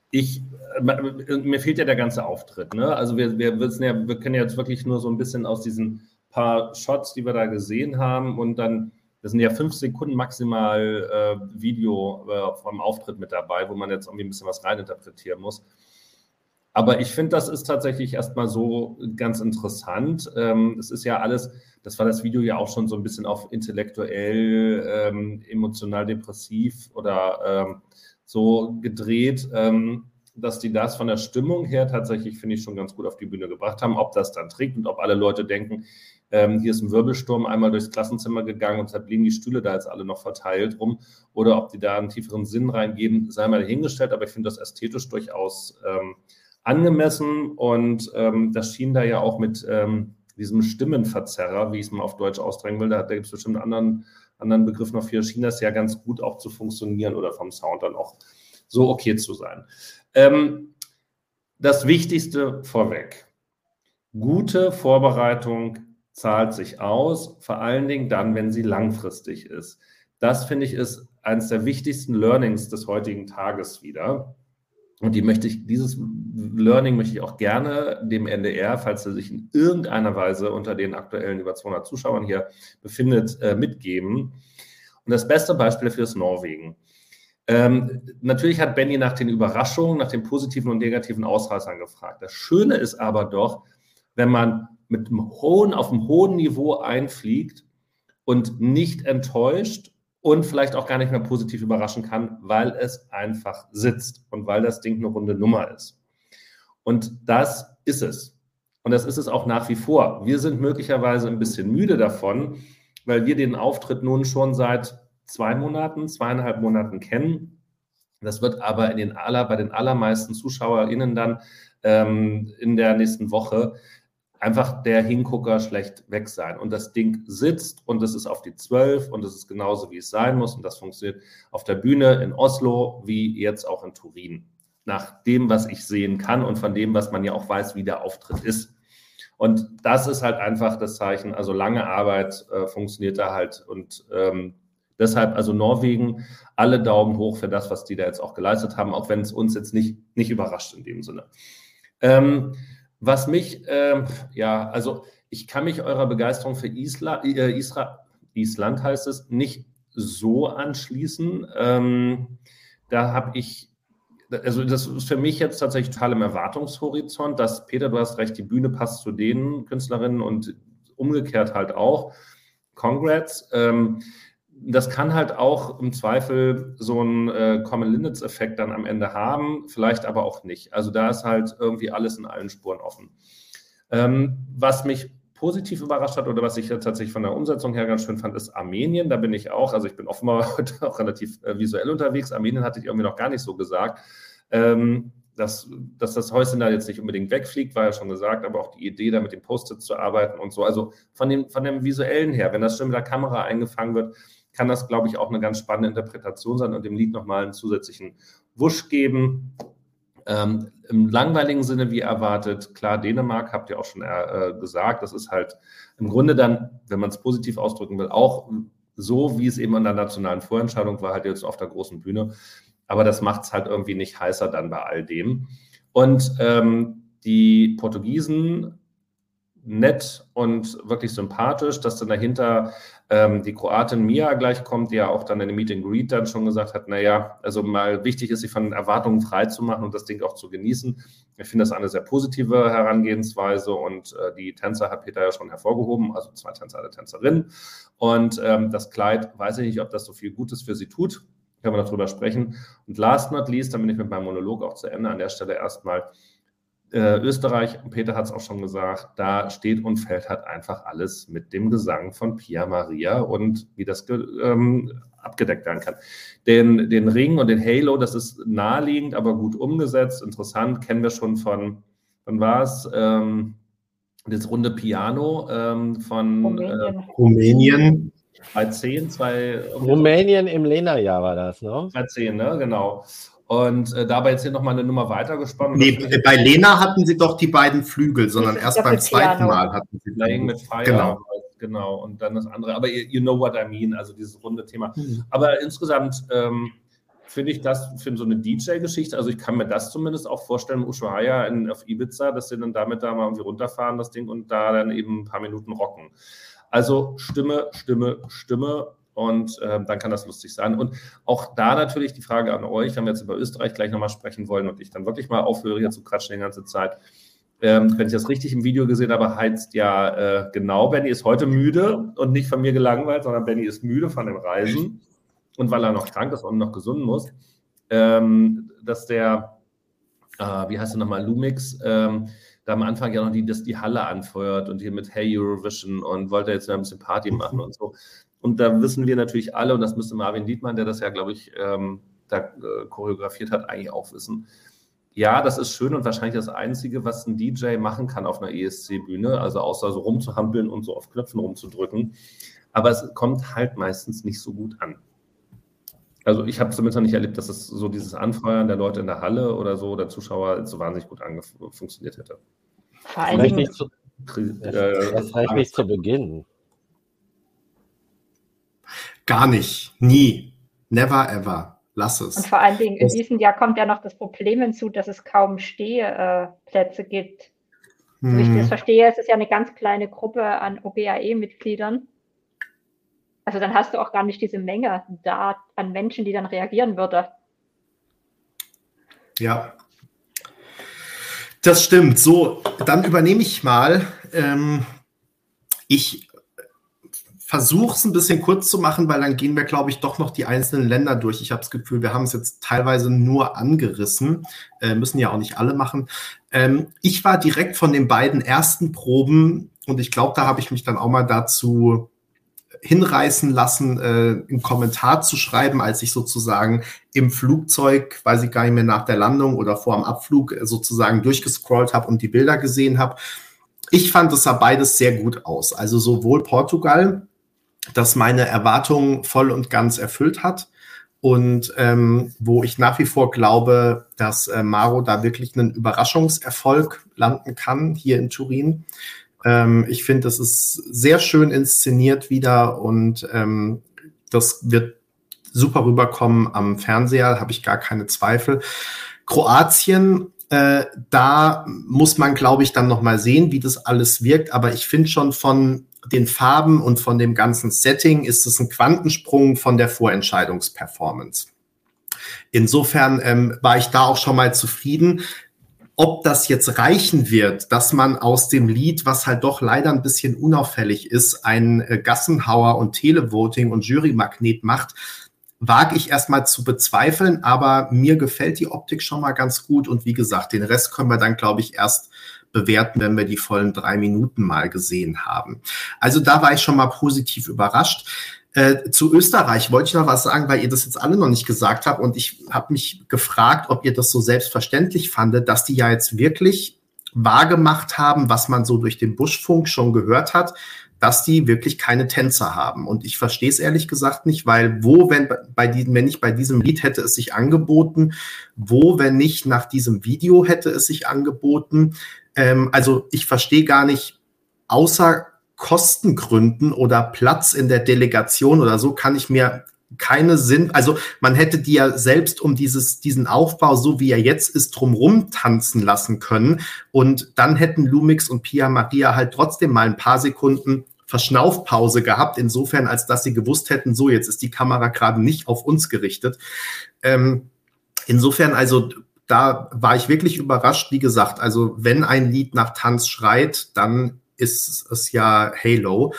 ich, mir fehlt ja der ganze Auftritt. Ne? Also wir, wir wissen ja, wir können jetzt wirklich nur so ein bisschen aus diesen paar Shots, die wir da gesehen haben und dann, das sind ja fünf Sekunden maximal äh, Video äh, vom Auftritt mit dabei, wo man jetzt irgendwie ein bisschen was reininterpretieren muss. Aber ich finde, das ist tatsächlich erstmal so ganz interessant. Ähm, es ist ja alles, das war das Video ja auch schon so ein bisschen auf intellektuell, ähm, emotional depressiv oder ähm, so gedreht, ähm, dass die das von der Stimmung her tatsächlich, finde ich, schon ganz gut auf die Bühne gebracht haben. Ob das dann trägt und ob alle Leute denken, ähm, hier ist ein Wirbelsturm einmal durchs Klassenzimmer gegangen und deshalb liegen die Stühle da jetzt alle noch verteilt rum. Oder ob die da einen tieferen Sinn reingeben, sei mal dahingestellt. Aber ich finde das ästhetisch durchaus ähm, angemessen und ähm, das schien da ja auch mit ähm, diesem Stimmenverzerrer, wie ich es mal auf Deutsch ausdrängen will, da, da gibt es bestimmt einen anderen, anderen Begriff noch für, schien das ja ganz gut auch zu funktionieren oder vom Sound dann auch so okay zu sein. Ähm, das Wichtigste vorweg. Gute Vorbereitung zahlt sich aus, vor allen Dingen dann, wenn sie langfristig ist. Das finde ich ist eines der wichtigsten Learnings des heutigen Tages wieder. Und die möchte ich, dieses Learning möchte ich auch gerne dem NDR, falls er sich in irgendeiner Weise unter den aktuellen über 200 Zuschauern hier befindet, äh, mitgeben. Und das beste Beispiel dafür ist Norwegen. Ähm, natürlich hat Benny nach den Überraschungen, nach den positiven und negativen Ausreißern gefragt. Das Schöne ist aber doch, wenn man mit einem hohen, auf einem hohen Niveau einfliegt und nicht enttäuscht und vielleicht auch gar nicht mehr positiv überraschen kann, weil es einfach sitzt und weil das Ding eine runde Nummer ist. Und das ist es. Und das ist es auch nach wie vor. Wir sind möglicherweise ein bisschen müde davon, weil wir den Auftritt nun schon seit zwei Monaten, zweieinhalb Monaten kennen. Das wird aber in den aller, bei den allermeisten ZuschauerInnen dann ähm, in der nächsten Woche einfach der Hingucker schlecht weg sein. Und das Ding sitzt und es ist auf die 12 und es ist genauso, wie es sein muss. Und das funktioniert auf der Bühne in Oslo wie jetzt auch in Turin. Nach dem, was ich sehen kann und von dem, was man ja auch weiß, wie der Auftritt ist. Und das ist halt einfach das Zeichen. Also lange Arbeit äh, funktioniert da halt und ähm, Deshalb also Norwegen, alle Daumen hoch für das, was die da jetzt auch geleistet haben, auch wenn es uns jetzt nicht, nicht überrascht in dem Sinne. Ähm, was mich, ähm, ja, also ich kann mich eurer Begeisterung für Isla, äh, Isra, Island, heißt es, nicht so anschließen. Ähm, da habe ich, also das ist für mich jetzt tatsächlich total im Erwartungshorizont, dass Peter, du hast recht, die Bühne passt zu den Künstlerinnen und umgekehrt halt auch. Congrats. Ähm, das kann halt auch im Zweifel so einen äh, Common Linnets-Effekt dann am Ende haben, vielleicht aber auch nicht. Also da ist halt irgendwie alles in allen Spuren offen. Ähm, was mich positiv überrascht hat oder was ich tatsächlich von der Umsetzung her ganz schön fand, ist Armenien. Da bin ich auch, also ich bin offenbar auch relativ äh, visuell unterwegs. Armenien hatte ich irgendwie noch gar nicht so gesagt. Ähm, dass, dass das Häuschen da jetzt nicht unbedingt wegfliegt, war ja schon gesagt, aber auch die Idee, da mit den Post-its zu arbeiten und so. Also von dem, von dem visuellen her, wenn das schon mit der Kamera eingefangen wird, kann das, glaube ich, auch eine ganz spannende Interpretation sein und dem Lied nochmal einen zusätzlichen Wusch geben. Ähm, Im langweiligen Sinne, wie erwartet, klar, Dänemark, habt ihr auch schon äh, gesagt, das ist halt im Grunde dann, wenn man es positiv ausdrücken will, auch so, wie es eben an der nationalen Vorentscheidung war, halt jetzt auf der großen Bühne. Aber das macht es halt irgendwie nicht heißer dann bei all dem. Und ähm, die Portugiesen nett und wirklich sympathisch, dass dann dahinter ähm, die Kroatin Mia gleich kommt, die ja auch dann in dem Meet and Greet dann schon gesagt hat, naja, also mal wichtig ist, sich von Erwartungen frei zu machen und das Ding auch zu genießen. Ich finde das eine sehr positive Herangehensweise und äh, die Tänzer hat Peter ja schon hervorgehoben, also zwei Tänzer, eine Tänzerin. Und ähm, das Kleid, weiß ich nicht, ob das so viel Gutes für sie tut. Können wir noch drüber sprechen. Und last not least, dann bin ich mit meinem Monolog auch zu Ende. An der Stelle erstmal äh, Österreich, Peter hat es auch schon gesagt, da steht und fällt halt einfach alles mit dem Gesang von Pia Maria und wie das ähm, abgedeckt werden kann. Den, den Ring und den Halo, das ist naheliegend, aber gut umgesetzt, interessant, kennen wir schon von, von was? Ähm, das runde Piano ähm, von Rumänien. Äh, Rumänien. 2010, zwei. Rumänien im Lena-Jahr war das, ne? 2010, ne? Genau. Und äh, dabei jetzt hier nochmal eine Nummer weitergesponnen. Nee, bei Lena hatten sie doch die beiden Flügel, sondern erst beim zweiten Mal hatten sie Playing mit Fire. Genau. genau. Und dann das andere. Aber you, you know what I mean, also dieses runde Thema. Mhm. Aber insgesamt, ähm, finde ich das für so eine DJ-Geschichte, also ich kann mir das zumindest auch vorstellen, Ushuaia in, auf Ibiza, dass sie dann damit da mal irgendwie runterfahren, das Ding, und da dann eben ein paar Minuten rocken. Also Stimme, Stimme, Stimme und äh, dann kann das lustig sein. Und auch da natürlich die Frage an euch, wenn wir jetzt über Österreich gleich nochmal sprechen wollen und ich dann wirklich mal aufhöre, hier zu quatschen die ganze Zeit. Ähm, wenn ich das richtig im Video gesehen habe, heizt ja äh, genau, Benny ist heute müde und nicht von mir gelangweilt, sondern Benny ist müde von den Reisen und weil er noch krank ist und noch gesund muss, ähm, dass der, äh, wie heißt er nochmal, Lumix, ähm, da am Anfang ja noch die, das die Halle anfeuert und hier mit Hey Eurovision und wollte jetzt ein bisschen Party machen und so. Und da wissen wir natürlich alle, und das müsste Marvin Dietmann, der das ja, glaube ich, ähm, da äh, choreografiert hat, eigentlich auch wissen. Ja, das ist schön und wahrscheinlich das Einzige, was ein DJ machen kann auf einer ESC-Bühne, also außer so rumzuhampeln und so auf Knöpfen rumzudrücken. Aber es kommt halt meistens nicht so gut an. Also ich habe zumindest noch nicht erlebt, dass es so dieses Anfeuern der Leute in der Halle oder so, der Zuschauer so wahnsinnig gut funktioniert hätte. Vor allem nicht zu, äh, das reicht nicht zu Beginn. Gar nicht. Nie. Never ever. Lass es. Und vor allen Dingen in diesem Jahr kommt ja noch das Problem hinzu, dass es kaum Stehplätze gibt. So wie ich das hm. verstehe, es ist ja eine ganz kleine Gruppe an OGAE-Mitgliedern. Also dann hast du auch gar nicht diese Menge da an Menschen, die dann reagieren würde. Ja. Das stimmt. So, dann übernehme ich mal. Ähm, ich versuche es ein bisschen kurz zu machen, weil dann gehen wir, glaube ich, doch noch die einzelnen Länder durch. Ich habe das Gefühl, wir haben es jetzt teilweise nur angerissen, äh, müssen ja auch nicht alle machen. Ähm, ich war direkt von den beiden ersten Proben und ich glaube, da habe ich mich dann auch mal dazu hinreißen lassen, äh, einen Kommentar zu schreiben, als ich sozusagen im Flugzeug, weiß ich gar nicht mehr, nach der Landung oder vor dem Abflug äh, sozusagen durchgescrollt habe und die Bilder gesehen habe. Ich fand, es sah beides sehr gut aus. Also sowohl Portugal, das meine Erwartungen voll und ganz erfüllt hat, und ähm, wo ich nach wie vor glaube, dass äh, Maro da wirklich einen Überraschungserfolg landen kann hier in Turin. Ähm, ich finde, das ist sehr schön inszeniert wieder und ähm, das wird super rüberkommen am Fernseher, habe ich gar keine Zweifel. Kroatien, äh, da muss man, glaube ich, dann noch mal sehen, wie das alles wirkt. Aber ich finde schon von den Farben und von dem ganzen Setting ist es ein Quantensprung von der Vorentscheidungsperformance. Insofern ähm, war ich da auch schon mal zufrieden. Ob das jetzt reichen wird, dass man aus dem Lied, was halt doch leider ein bisschen unauffällig ist, ein äh, Gassenhauer und Televoting und Jurymagnet macht, wage ich erstmal zu bezweifeln, aber mir gefällt die Optik schon mal ganz gut und wie gesagt, den Rest können wir dann, glaube ich, erst bewerten, wenn wir die vollen drei Minuten mal gesehen haben. Also da war ich schon mal positiv überrascht. Äh, zu Österreich wollte ich noch was sagen, weil ihr das jetzt alle noch nicht gesagt habt. Und ich habe mich gefragt, ob ihr das so selbstverständlich fandet, dass die ja jetzt wirklich wahrgemacht haben, was man so durch den Buschfunk schon gehört hat, dass die wirklich keine Tänzer haben. Und ich verstehe es ehrlich gesagt nicht, weil wo, wenn bei diesem, wenn nicht bei diesem Lied hätte es sich angeboten, wo, wenn nicht nach diesem Video hätte es sich angeboten. Ähm, also ich verstehe gar nicht, außer Kostengründen oder Platz in der Delegation oder so kann ich mir keine Sinn, also man hätte die ja selbst um dieses, diesen Aufbau, so wie er jetzt ist, drumrum tanzen lassen können. Und dann hätten Lumix und Pia Maria halt trotzdem mal ein paar Sekunden Verschnaufpause gehabt, insofern, als dass sie gewusst hätten, so, jetzt ist die Kamera gerade nicht auf uns gerichtet. Ähm, insofern, also da war ich wirklich überrascht, wie gesagt, also wenn ein Lied nach Tanz schreit, dann ist es ja Halo.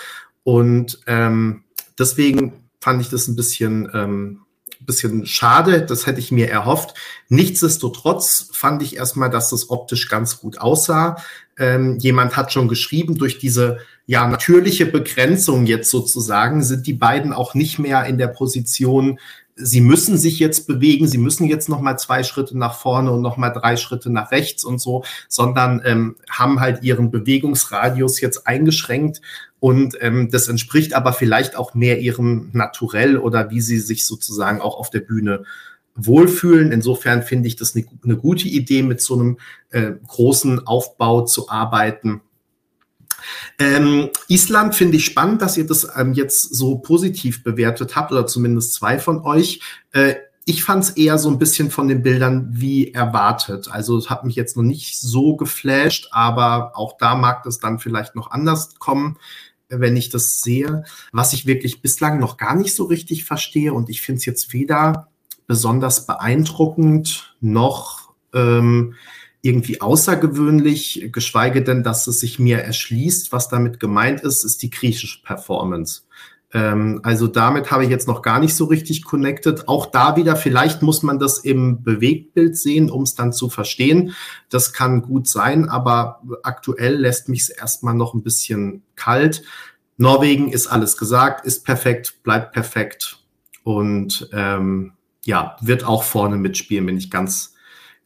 Und ähm, deswegen fand ich das ein bisschen, ähm, bisschen schade. Das hätte ich mir erhofft. Nichtsdestotrotz fand ich erstmal, dass das optisch ganz gut aussah. Ähm, jemand hat schon geschrieben, durch diese ja natürliche Begrenzung jetzt sozusagen sind die beiden auch nicht mehr in der Position, sie müssen sich jetzt bewegen, sie müssen jetzt noch mal zwei Schritte nach vorne und noch mal drei Schritte nach rechts und so, sondern ähm, haben halt ihren Bewegungsradius jetzt eingeschränkt und ähm, das entspricht aber vielleicht auch mehr ihrem Naturell oder wie sie sich sozusagen auch auf der Bühne wohlfühlen. Insofern finde ich das eine, eine gute Idee, mit so einem äh, großen Aufbau zu arbeiten. Ähm, Island finde ich spannend, dass ihr das ähm, jetzt so positiv bewertet habt oder zumindest zwei von euch. Äh, ich fand es eher so ein bisschen von den Bildern wie erwartet. Also es hat mich jetzt noch nicht so geflasht, aber auch da mag das dann vielleicht noch anders kommen, wenn ich das sehe. Was ich wirklich bislang noch gar nicht so richtig verstehe und ich finde es jetzt weder besonders beeindruckend noch ähm, irgendwie außergewöhnlich, geschweige denn, dass es sich mir erschließt. Was damit gemeint ist, ist die griechische Performance. Ähm, also damit habe ich jetzt noch gar nicht so richtig connected. Auch da wieder, vielleicht muss man das im Bewegtbild sehen, um es dann zu verstehen. Das kann gut sein, aber aktuell lässt mich es erstmal noch ein bisschen kalt. Norwegen ist alles gesagt, ist perfekt, bleibt perfekt und ähm, ja, wird auch vorne mitspielen, bin ich ganz,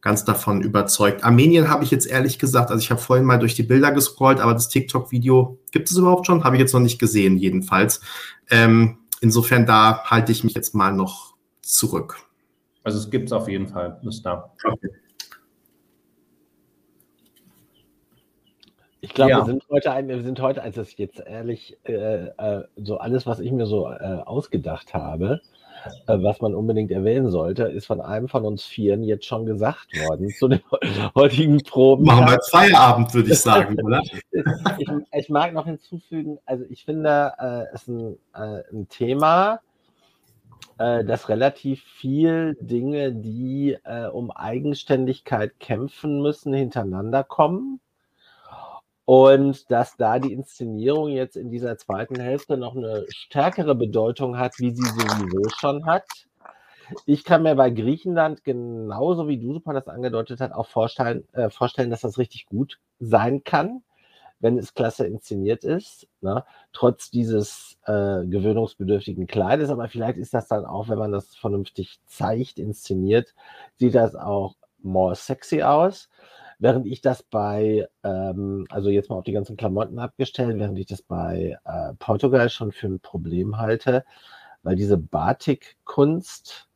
ganz davon überzeugt. Armenien habe ich jetzt ehrlich gesagt, also ich habe vorhin mal durch die Bilder gescrollt, aber das TikTok-Video gibt es überhaupt schon? Habe ich jetzt noch nicht gesehen, jedenfalls. Ähm, insofern da halte ich mich jetzt mal noch zurück. Also es gibt es auf jeden Fall, ist da. Okay. Ich glaube, ja. wir sind heute ein, wir sind heute, als es jetzt ehrlich, äh, äh, so alles, was ich mir so äh, ausgedacht habe, was man unbedingt erwähnen sollte, ist von einem von uns Vieren jetzt schon gesagt worden zu den heutigen Proben. Machen wir Feierabend, würde ich sagen, oder? ich, ich, mag noch hinzufügen, also ich finde, äh, es ist ein, äh, ein Thema, äh, dass relativ viel Dinge, die äh, um Eigenständigkeit kämpfen müssen, hintereinander kommen. Und dass da die Inszenierung jetzt in dieser zweiten Hälfte noch eine stärkere Bedeutung hat, wie sie sowieso schon hat. Ich kann mir bei Griechenland genauso wie du super das angedeutet hast, auch vorstellen, äh, vorstellen, dass das richtig gut sein kann, wenn es klasse inszeniert ist, ne? trotz dieses äh, gewöhnungsbedürftigen Kleides. Aber vielleicht ist das dann auch, wenn man das vernünftig zeigt, inszeniert, sieht das auch more sexy aus. Während ich das bei, ähm, also jetzt mal auf die ganzen Klamotten abgestellt, während ich das bei äh, Portugal schon für ein Problem halte, weil diese Batik-Kunst,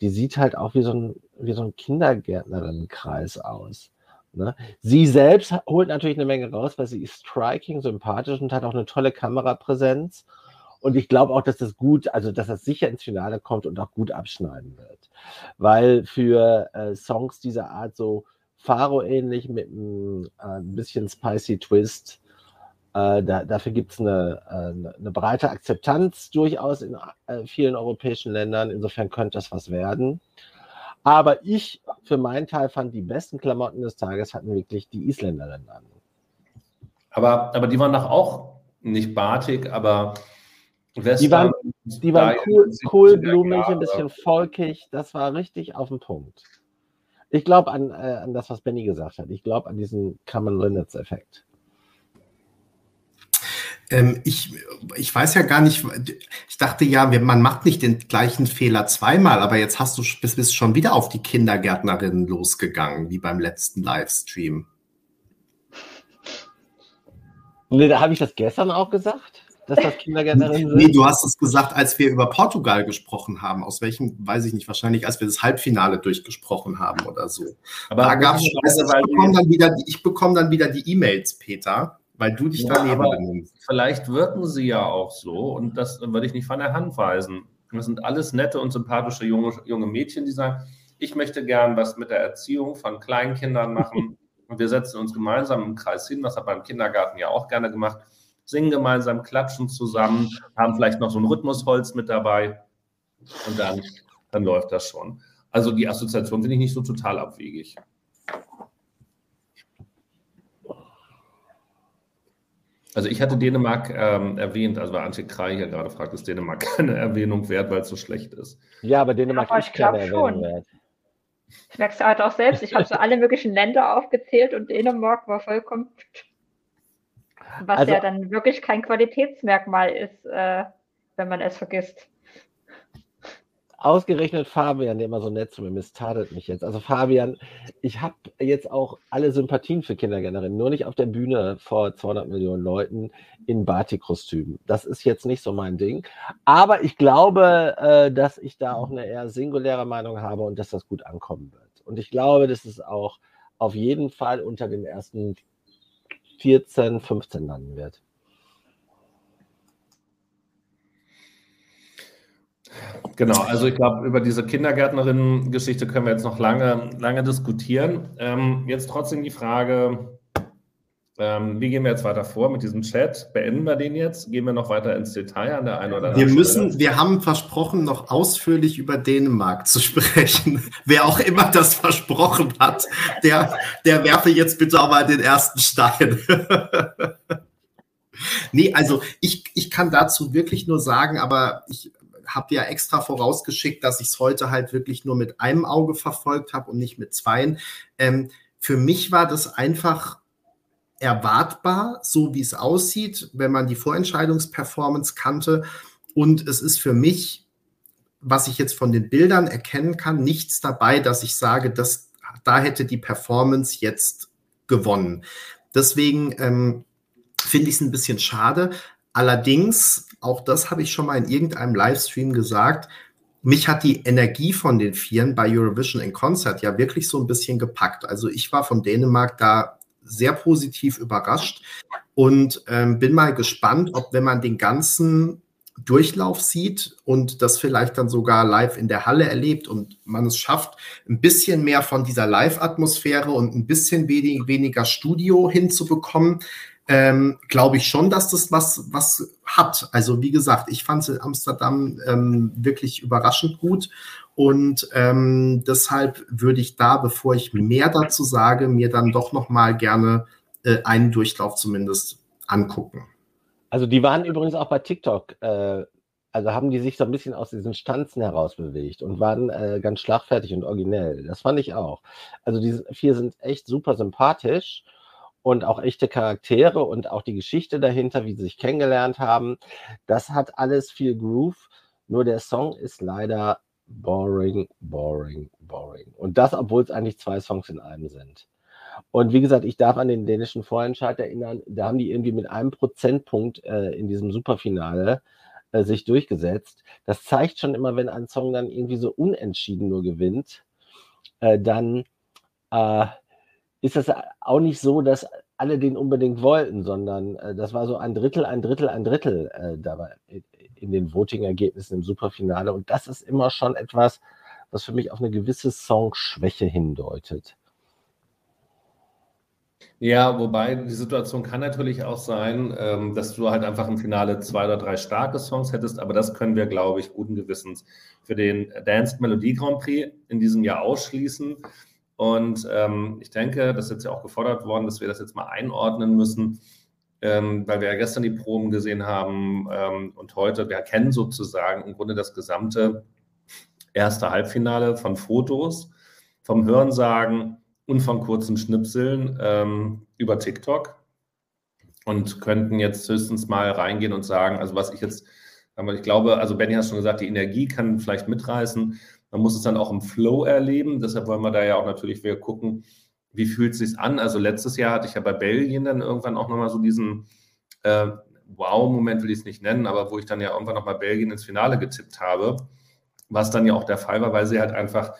die sieht halt auch wie so ein, wie so ein Kindergärtnerinnenkreis aus. Ne? Sie selbst holt natürlich eine Menge raus, weil sie ist striking, sympathisch und hat auch eine tolle Kamerapräsenz. Und ich glaube auch, dass das gut, also dass das sicher ins Finale kommt und auch gut abschneiden wird. Weil für äh, Songs dieser Art so Faro ähnlich mit einem äh, bisschen spicy Twist. Äh, da, dafür gibt es eine, äh, eine breite Akzeptanz durchaus in äh, vielen europäischen Ländern. Insofern könnte das was werden. Aber ich für meinen Teil fand, die besten Klamotten des Tages hatten wirklich die Isländerinnen an. Aber, aber die waren doch auch nicht batik, aber Western, die waren, die waren cool, cool blumig, ein bisschen volkig. Das war richtig auf den Punkt. Ich glaube an, äh, an das, was Benny gesagt hat. Ich glaube an diesen Common Linnets-Effekt. Ähm, ich, ich weiß ja gar nicht, ich dachte ja, man macht nicht den gleichen Fehler zweimal, aber jetzt hast du bist, bist schon wieder auf die Kindergärtnerin losgegangen, wie beim letzten Livestream. Nee, da habe ich das gestern auch gesagt dass das Kindergärtnerinnen sind? Nee, du hast es gesagt, als wir über Portugal gesprochen haben. Aus welchem, weiß ich nicht, wahrscheinlich, als wir das Halbfinale durchgesprochen haben oder so. Aber da gab es ich, bekomme dann wieder, ich bekomme dann wieder die E-Mails, Peter, weil du dich ja, daneben benimmst. Vielleicht wirken sie ja auch so und das würde ich nicht von der Hand weisen. Das sind alles nette und sympathische junge, junge Mädchen, die sagen, ich möchte gern was mit der Erziehung von Kleinkindern machen. und wir setzen uns gemeinsam im Kreis hin. Das hat beim Kindergarten ja auch gerne gemacht singen gemeinsam, klatschen zusammen, haben vielleicht noch so ein Rhythmusholz mit dabei und dann, dann läuft das schon. Also die Assoziation finde ich nicht so total abwegig. Also ich hatte Dänemark ähm, erwähnt, also weil Antje Krei hier gerade fragt, ist Dänemark keine Erwähnung wert, weil es so schlecht ist. Ja, aber Dänemark ist keine Erwähnung wert. Ich merke es halt auch selbst. Ich habe so alle möglichen Länder aufgezählt und Dänemark war vollkommen was also, ja dann wirklich kein Qualitätsmerkmal ist, äh, wenn man es vergisst. Ausgerechnet Fabian, der immer so nett zu mir ist, tadelt mich jetzt. Also Fabian, ich habe jetzt auch alle Sympathien für Kindergärtnerinnen, nur nicht auf der Bühne vor 200 Millionen Leuten in Batik-Kostümen. Das ist jetzt nicht so mein Ding. Aber ich glaube, äh, dass ich da auch eine eher singuläre Meinung habe und dass das gut ankommen wird. Und ich glaube, dass es auch auf jeden Fall unter den ersten 14, 15 landen wird. Genau, also ich glaube, über diese Kindergärtnerinnen-Geschichte können wir jetzt noch lange, lange diskutieren. Ähm, jetzt trotzdem die Frage, ähm, wie gehen wir jetzt weiter vor mit diesem Chat? Beenden wir den jetzt? Gehen wir noch weiter ins Detail an der einen oder anderen Wir müssen, Stelle? wir haben versprochen, noch ausführlich über Dänemark zu sprechen. Wer auch immer das versprochen hat, der, der werfe jetzt bitte auch mal den ersten Stein. nee, also ich, ich kann dazu wirklich nur sagen, aber ich habe ja extra vorausgeschickt, dass ich es heute halt wirklich nur mit einem Auge verfolgt habe und nicht mit zweien. Ähm, für mich war das einfach erwartbar, so wie es aussieht, wenn man die Vorentscheidungsperformance kannte. Und es ist für mich, was ich jetzt von den Bildern erkennen kann, nichts dabei, dass ich sage, dass da hätte die Performance jetzt gewonnen. Deswegen ähm, finde ich es ein bisschen schade. Allerdings, auch das habe ich schon mal in irgendeinem Livestream gesagt, mich hat die Energie von den Vieren bei Eurovision in Concert ja wirklich so ein bisschen gepackt. Also ich war von Dänemark da sehr positiv überrascht. Und ähm, bin mal gespannt, ob wenn man den ganzen Durchlauf sieht und das vielleicht dann sogar live in der Halle erlebt und man es schafft, ein bisschen mehr von dieser Live-Atmosphäre und ein bisschen wenig, weniger Studio hinzubekommen, ähm, glaube ich schon, dass das was, was hat. Also wie gesagt, ich fand Amsterdam ähm, wirklich überraschend gut und ähm, deshalb würde ich da, bevor ich mehr dazu sage, mir dann doch noch mal gerne äh, einen Durchlauf zumindest angucken. Also die waren übrigens auch bei TikTok. Äh, also haben die sich so ein bisschen aus diesen Stanzen herausbewegt und waren äh, ganz schlagfertig und originell. Das fand ich auch. Also diese vier sind echt super sympathisch und auch echte Charaktere und auch die Geschichte dahinter, wie sie sich kennengelernt haben. Das hat alles viel Groove. Nur der Song ist leider boring, boring, boring. Und das, obwohl es eigentlich zwei Songs in einem sind. Und wie gesagt, ich darf an den dänischen Vorentscheid erinnern, da haben die irgendwie mit einem Prozentpunkt äh, in diesem Superfinale äh, sich durchgesetzt. Das zeigt schon immer, wenn ein Song dann irgendwie so unentschieden nur gewinnt, äh, dann äh, ist das auch nicht so, dass alle den unbedingt wollten, sondern äh, das war so ein Drittel, ein Drittel, ein Drittel äh, dabei in den Voting-Ergebnissen im Superfinale. Und das ist immer schon etwas, was für mich auf eine gewisse Songschwäche hindeutet. Ja, wobei die Situation kann natürlich auch sein, ähm, dass du halt einfach im Finale zwei oder drei starke Songs hättest, aber das können wir, glaube ich, guten Gewissens für den Dance Melodie Grand Prix in diesem Jahr ausschließen. Und ähm, ich denke, das ist jetzt ja auch gefordert worden, dass wir das jetzt mal einordnen müssen ähm, weil wir ja gestern die Proben gesehen haben ähm, und heute, wir kennen sozusagen im Grunde das gesamte erste Halbfinale von Fotos, vom Hörensagen und von kurzen Schnipseln ähm, über TikTok und könnten jetzt höchstens mal reingehen und sagen, also was ich jetzt, ich glaube, also Benny hat schon gesagt, die Energie kann vielleicht mitreißen. Man muss es dann auch im Flow erleben. Deshalb wollen wir da ja auch natürlich wieder gucken, wie fühlt es sich an? Also letztes Jahr hatte ich ja bei Belgien dann irgendwann auch nochmal so diesen äh, Wow-Moment, will ich es nicht nennen, aber wo ich dann ja irgendwann nochmal Belgien ins Finale getippt habe, was dann ja auch der Fall war, weil sie halt einfach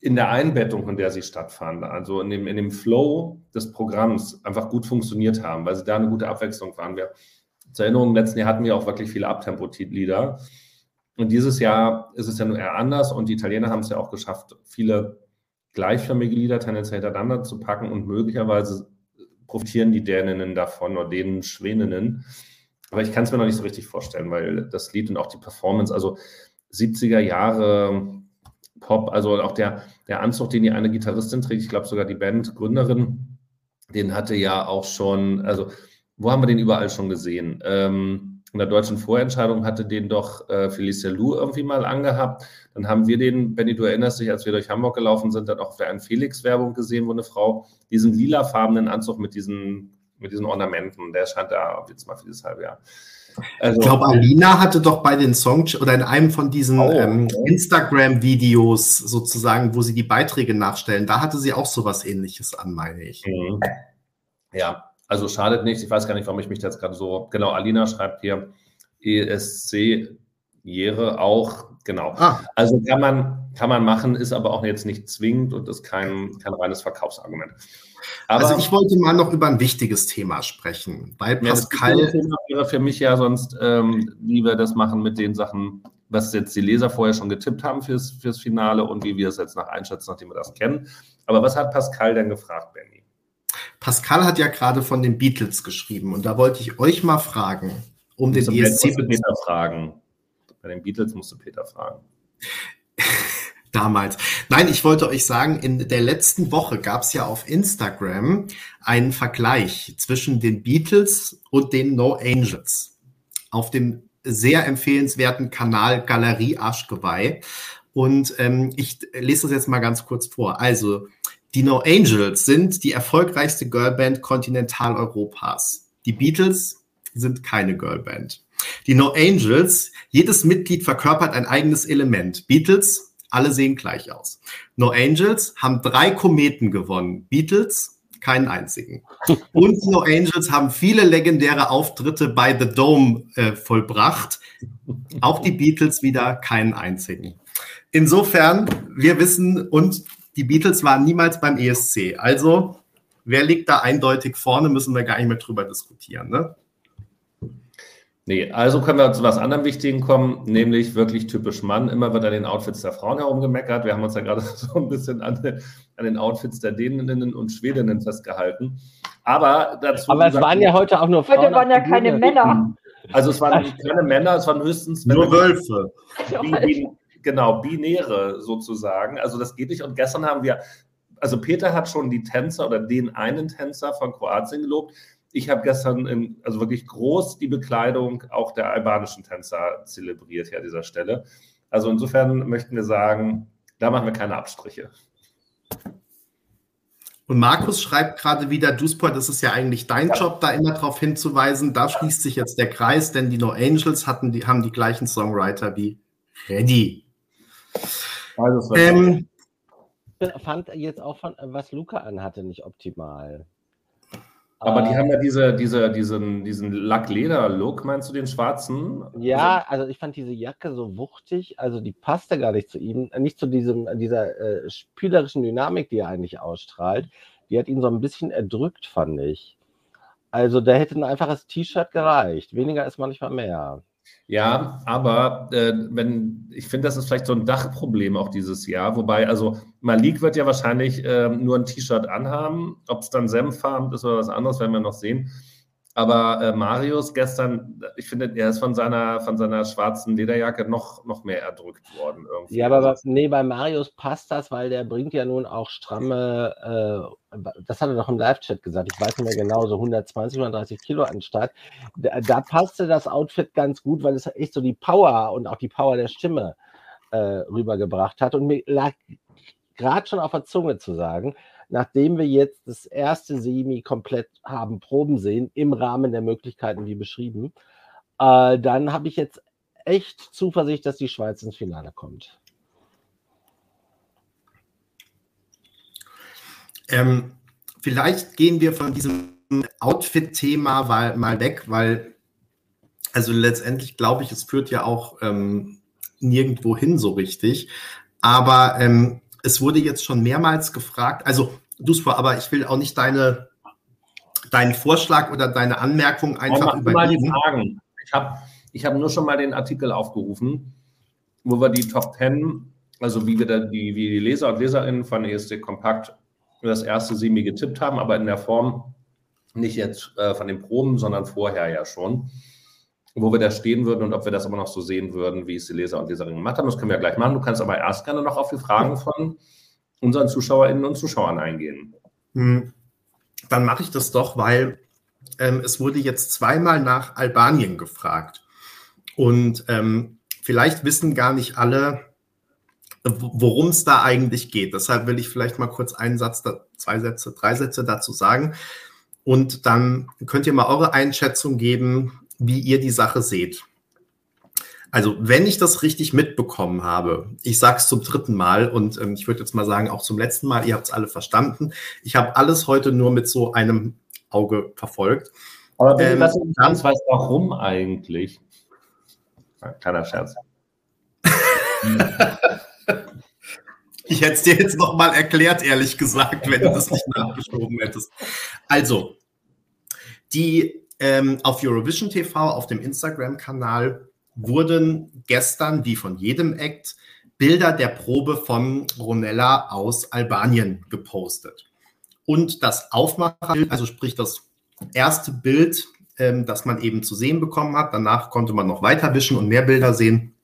in der Einbettung, in der sie stattfanden, also in dem, in dem Flow des Programms einfach gut funktioniert haben, weil sie da eine gute Abwechslung waren. Wir, zur Erinnerung, im letzten Jahr hatten wir auch wirklich viele Abtempo-Lieder. Und dieses Jahr ist es ja nur eher anders und die Italiener haben es ja auch geschafft, viele gleichförmige Lieder tendenziell hintereinander zu packen und möglicherweise profitieren die Däninnen davon oder denen Schwäninnen. Aber ich kann es mir noch nicht so richtig vorstellen, weil das Lied und auch die Performance, also 70er Jahre Pop, also auch der, der Anzug, den die eine Gitarristin trägt, ich glaube sogar die Bandgründerin, den hatte ja auch schon, also wo haben wir den überall schon gesehen? Ähm, in der deutschen Vorentscheidung hatte den doch äh, Felicia Lou irgendwie mal angehabt. Dann haben wir den, Benny, du erinnerst dich, als wir durch Hamburg gelaufen sind, dann auch für eine Felix-Werbung gesehen, wo eine Frau diesen lilafarbenen Anzug mit diesen, mit diesen Ornamenten, der scheint da jetzt mal für dieses halbe Jahr. Also, ich glaube, Alina hatte doch bei den Songs oder in einem von diesen oh, ähm, Instagram-Videos sozusagen, wo sie die Beiträge nachstellen, da hatte sie auch sowas ähnliches an, meine ich. Mhm. Ja, also schadet nichts. Ich weiß gar nicht, warum ich mich jetzt gerade so. Genau, Alina schreibt hier ESC Jere auch. Genau. Ah. Also kann man, kann man machen, ist aber auch jetzt nicht zwingend und ist kein, kein reines Verkaufsargument. Aber, also ich wollte mal noch über ein wichtiges Thema sprechen, weil Pascal. Ja, das Thema wäre für mich ja sonst, ähm, wie wir das machen mit den Sachen, was jetzt die Leser vorher schon getippt haben fürs, fürs Finale und wie wir es jetzt nach einschätzen, nachdem wir das kennen. Aber was hat Pascal denn gefragt, Benny? Pascal hat ja gerade von den Beatles geschrieben und da wollte ich euch mal fragen, um den ESC Peter fragen. Bei den Beatles musste Peter fragen. damals. Nein, ich wollte euch sagen, in der letzten Woche gab es ja auf Instagram einen Vergleich zwischen den Beatles und den No Angels auf dem sehr empfehlenswerten Kanal Galerie Arschgeweih. Und ähm, ich lese das jetzt mal ganz kurz vor. Also, die No Angels sind die erfolgreichste Girlband Kontinentaleuropas. Die Beatles sind keine Girlband. Die No Angels, jedes Mitglied verkörpert ein eigenes Element. Beatles alle sehen gleich aus. No Angels haben drei Kometen gewonnen. Beatles keinen einzigen. Und No Angels haben viele legendäre Auftritte bei The Dome äh, vollbracht. Auch die Beatles wieder keinen einzigen. Insofern, wir wissen, und die Beatles waren niemals beim ESC. Also, wer liegt da eindeutig vorne, müssen wir gar nicht mehr drüber diskutieren. Ne? Nee, also können wir zu was anderem Wichtigen kommen, nämlich wirklich typisch Mann. Immer wird an den Outfits der Frauen herumgemeckert. Wir haben uns ja gerade so ein bisschen an, an den Outfits der Däninnen und Schwedinnen festgehalten. Aber dazu. Aber es waren ja heute auch nur Frauen. Heute waren ja keine Männer. Also es waren keine Männer, es waren höchstens nur Wölfe. Bi, bi, genau, binäre sozusagen. Also das geht nicht. Und gestern haben wir, also Peter hat schon die Tänzer oder den einen Tänzer von Kroatien gelobt ich habe gestern in, also wirklich groß die Bekleidung auch der albanischen Tänzer zelebriert hier an dieser Stelle. Also insofern möchten wir sagen, da machen wir keine Abstriche. Und Markus schreibt gerade wieder, Dusport, das ist ja eigentlich dein ja. Job, da immer darauf hinzuweisen. Da schließt sich jetzt der Kreis, denn die No Angels hatten die, haben die gleichen Songwriter wie Reddy. Also, ähm, fand jetzt auch von, was Luca anhatte, nicht optimal. Aber die ähm. haben ja diese, diese, diesen, diesen Lackleder-Look, meinst du den schwarzen? Ja, also ich fand diese Jacke so wuchtig, also die passte gar nicht zu ihm, nicht zu diesem, dieser äh, spielerischen Dynamik, die er eigentlich ausstrahlt. Die hat ihn so ein bisschen erdrückt, fand ich. Also da hätte ein einfaches T-Shirt gereicht. Weniger ist manchmal mehr. Ja, aber äh, wenn ich finde, das ist vielleicht so ein Dachproblem auch dieses Jahr. Wobei, also Malik wird ja wahrscheinlich äh, nur ein T-Shirt anhaben. Ob es dann senffarben ist oder was anderes, werden wir noch sehen. Aber äh, Marius gestern, ich finde, er ist von seiner, von seiner schwarzen Lederjacke noch, noch mehr erdrückt worden. Irgendwie. Ja, aber nee, bei Marius passt das, weil der bringt ja nun auch stramme, äh, das hat er doch im Live-Chat gesagt, ich weiß nicht mehr genau, so 120, 130 Kilo an Start. Da, da, passte das Outfit ganz gut, weil es echt so die Power und auch die Power der Stimme äh, rübergebracht hat. Und mir lag gerade schon auf der Zunge zu sagen, nachdem wir jetzt das erste Semi komplett haben proben sehen, im Rahmen der Möglichkeiten wie beschrieben, äh, dann habe ich jetzt echt Zuversicht, dass die Schweiz ins Finale kommt. Ähm, vielleicht gehen wir von diesem Outfit-Thema mal weg, weil also letztendlich glaube ich, es führt ja auch ähm, nirgendwo hin so richtig. Aber ähm, es wurde jetzt schon mehrmals gefragt, also Duspa, aber ich will auch nicht deine, deinen Vorschlag oder deine Anmerkung einfach übernehmen. Mal die Fragen. Ich habe ich hab nur schon mal den Artikel aufgerufen, wo wir die Top 10, also wie wir da die, wie die Leser und Leserinnen von ESC Kompakt das erste Semi getippt haben, aber in der Form nicht jetzt äh, von den Proben, sondern vorher ja schon, wo wir da stehen würden und ob wir das aber noch so sehen würden, wie es die Leser und Leserinnen gemacht haben. Das können wir ja gleich machen. Du kannst aber erst gerne noch auf die Fragen von unseren Zuschauerinnen und Zuschauern eingehen. Hm. Dann mache ich das doch, weil ähm, es wurde jetzt zweimal nach Albanien gefragt. Und ähm, vielleicht wissen gar nicht alle, worum es da eigentlich geht. Deshalb will ich vielleicht mal kurz einen Satz, zwei Sätze, drei Sätze dazu sagen. Und dann könnt ihr mal eure Einschätzung geben, wie ihr die Sache seht. Also, wenn ich das richtig mitbekommen habe, ich sage es zum dritten Mal und ähm, ich würde jetzt mal sagen, auch zum letzten Mal, ihr habt es alle verstanden. Ich habe alles heute nur mit so einem Auge verfolgt. Aber wenn ähm, du das nicht ganz weißt, warum eigentlich? Kleiner Scherz. ich hätte es dir jetzt noch mal erklärt, ehrlich gesagt, wenn du das nicht nachgeschoben hättest. Also, die ähm, auf Eurovision TV, auf dem Instagram-Kanal, wurden gestern, wie von jedem Act, Bilder der Probe von Ronella aus Albanien gepostet. Und das Aufmacherbild, also sprich das erste Bild, ähm, das man eben zu sehen bekommen hat, danach konnte man noch weiter wischen und mehr Bilder sehen,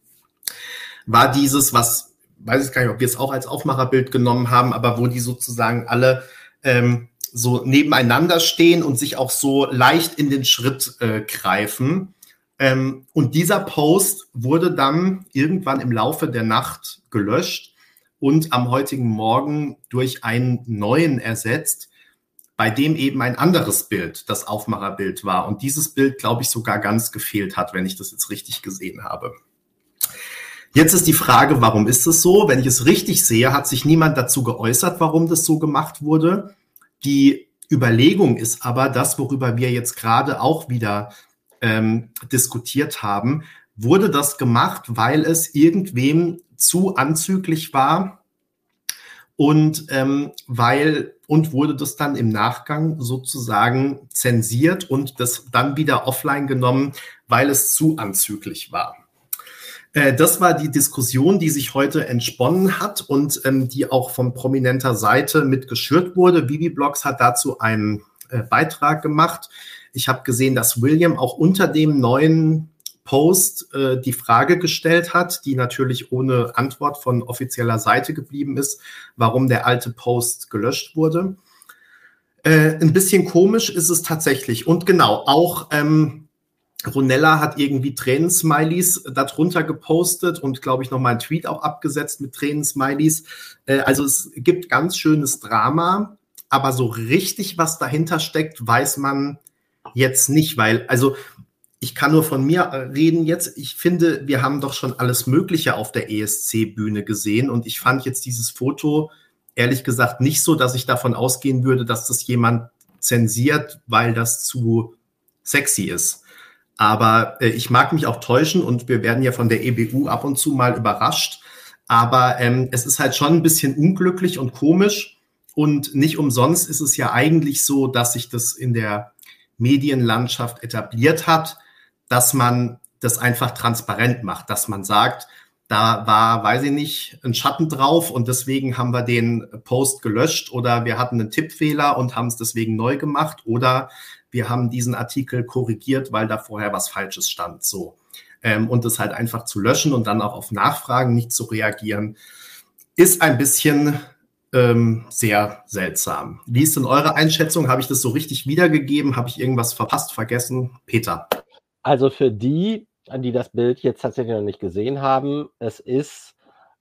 war dieses, was, weiß ich gar nicht, ob wir es auch als Aufmacherbild genommen haben, aber wo die sozusagen alle ähm, so nebeneinander stehen und sich auch so leicht in den Schritt äh, greifen. Ähm, und dieser Post wurde dann irgendwann im Laufe der Nacht gelöscht und am heutigen Morgen durch einen neuen ersetzt, bei dem eben ein anderes Bild das Aufmacherbild war. Und dieses Bild, glaube ich, sogar ganz gefehlt hat, wenn ich das jetzt richtig gesehen habe. Jetzt ist die Frage, warum ist es so? Wenn ich es richtig sehe, hat sich niemand dazu geäußert, warum das so gemacht wurde. Die Überlegung ist aber das, worüber wir jetzt gerade auch wieder ähm, diskutiert haben, wurde das gemacht, weil es irgendwem zu anzüglich war und ähm, weil und wurde das dann im Nachgang sozusagen zensiert und das dann wieder offline genommen, weil es zu anzüglich war. Äh, das war die Diskussion, die sich heute entsponnen hat und ähm, die auch von prominenter Seite mitgeschürt wurde. Bibi Blogs hat dazu einen äh, Beitrag gemacht. Ich habe gesehen, dass William auch unter dem neuen Post äh, die Frage gestellt hat, die natürlich ohne Antwort von offizieller Seite geblieben ist, warum der alte Post gelöscht wurde. Äh, ein bisschen komisch ist es tatsächlich. Und genau, auch ähm, Ronella hat irgendwie Tränen-Smileys darunter gepostet und, glaube ich, nochmal einen Tweet auch abgesetzt mit Tränen-Smileys. Äh, also es gibt ganz schönes Drama, aber so richtig, was dahinter steckt, weiß man jetzt nicht, weil, also ich kann nur von mir reden jetzt. Ich finde, wir haben doch schon alles Mögliche auf der ESC-Bühne gesehen und ich fand jetzt dieses Foto ehrlich gesagt nicht so, dass ich davon ausgehen würde, dass das jemand zensiert, weil das zu sexy ist. Aber äh, ich mag mich auch täuschen und wir werden ja von der EBU ab und zu mal überrascht. Aber ähm, es ist halt schon ein bisschen unglücklich und komisch. Und nicht umsonst ist es ja eigentlich so, dass sich das in der Medienlandschaft etabliert hat, dass man das einfach transparent macht, dass man sagt, da war, weiß ich nicht, ein Schatten drauf und deswegen haben wir den Post gelöscht oder wir hatten einen Tippfehler und haben es deswegen neu gemacht oder wir haben diesen Artikel korrigiert, weil da vorher was Falsches stand. So. Ähm, und das halt einfach zu löschen und dann auch auf Nachfragen nicht zu reagieren, ist ein bisschen ähm, sehr seltsam. Wie ist denn eure Einschätzung? Habe ich das so richtig wiedergegeben? Habe ich irgendwas verpasst, vergessen? Peter. Also für die, die das Bild jetzt tatsächlich noch nicht gesehen haben, es ist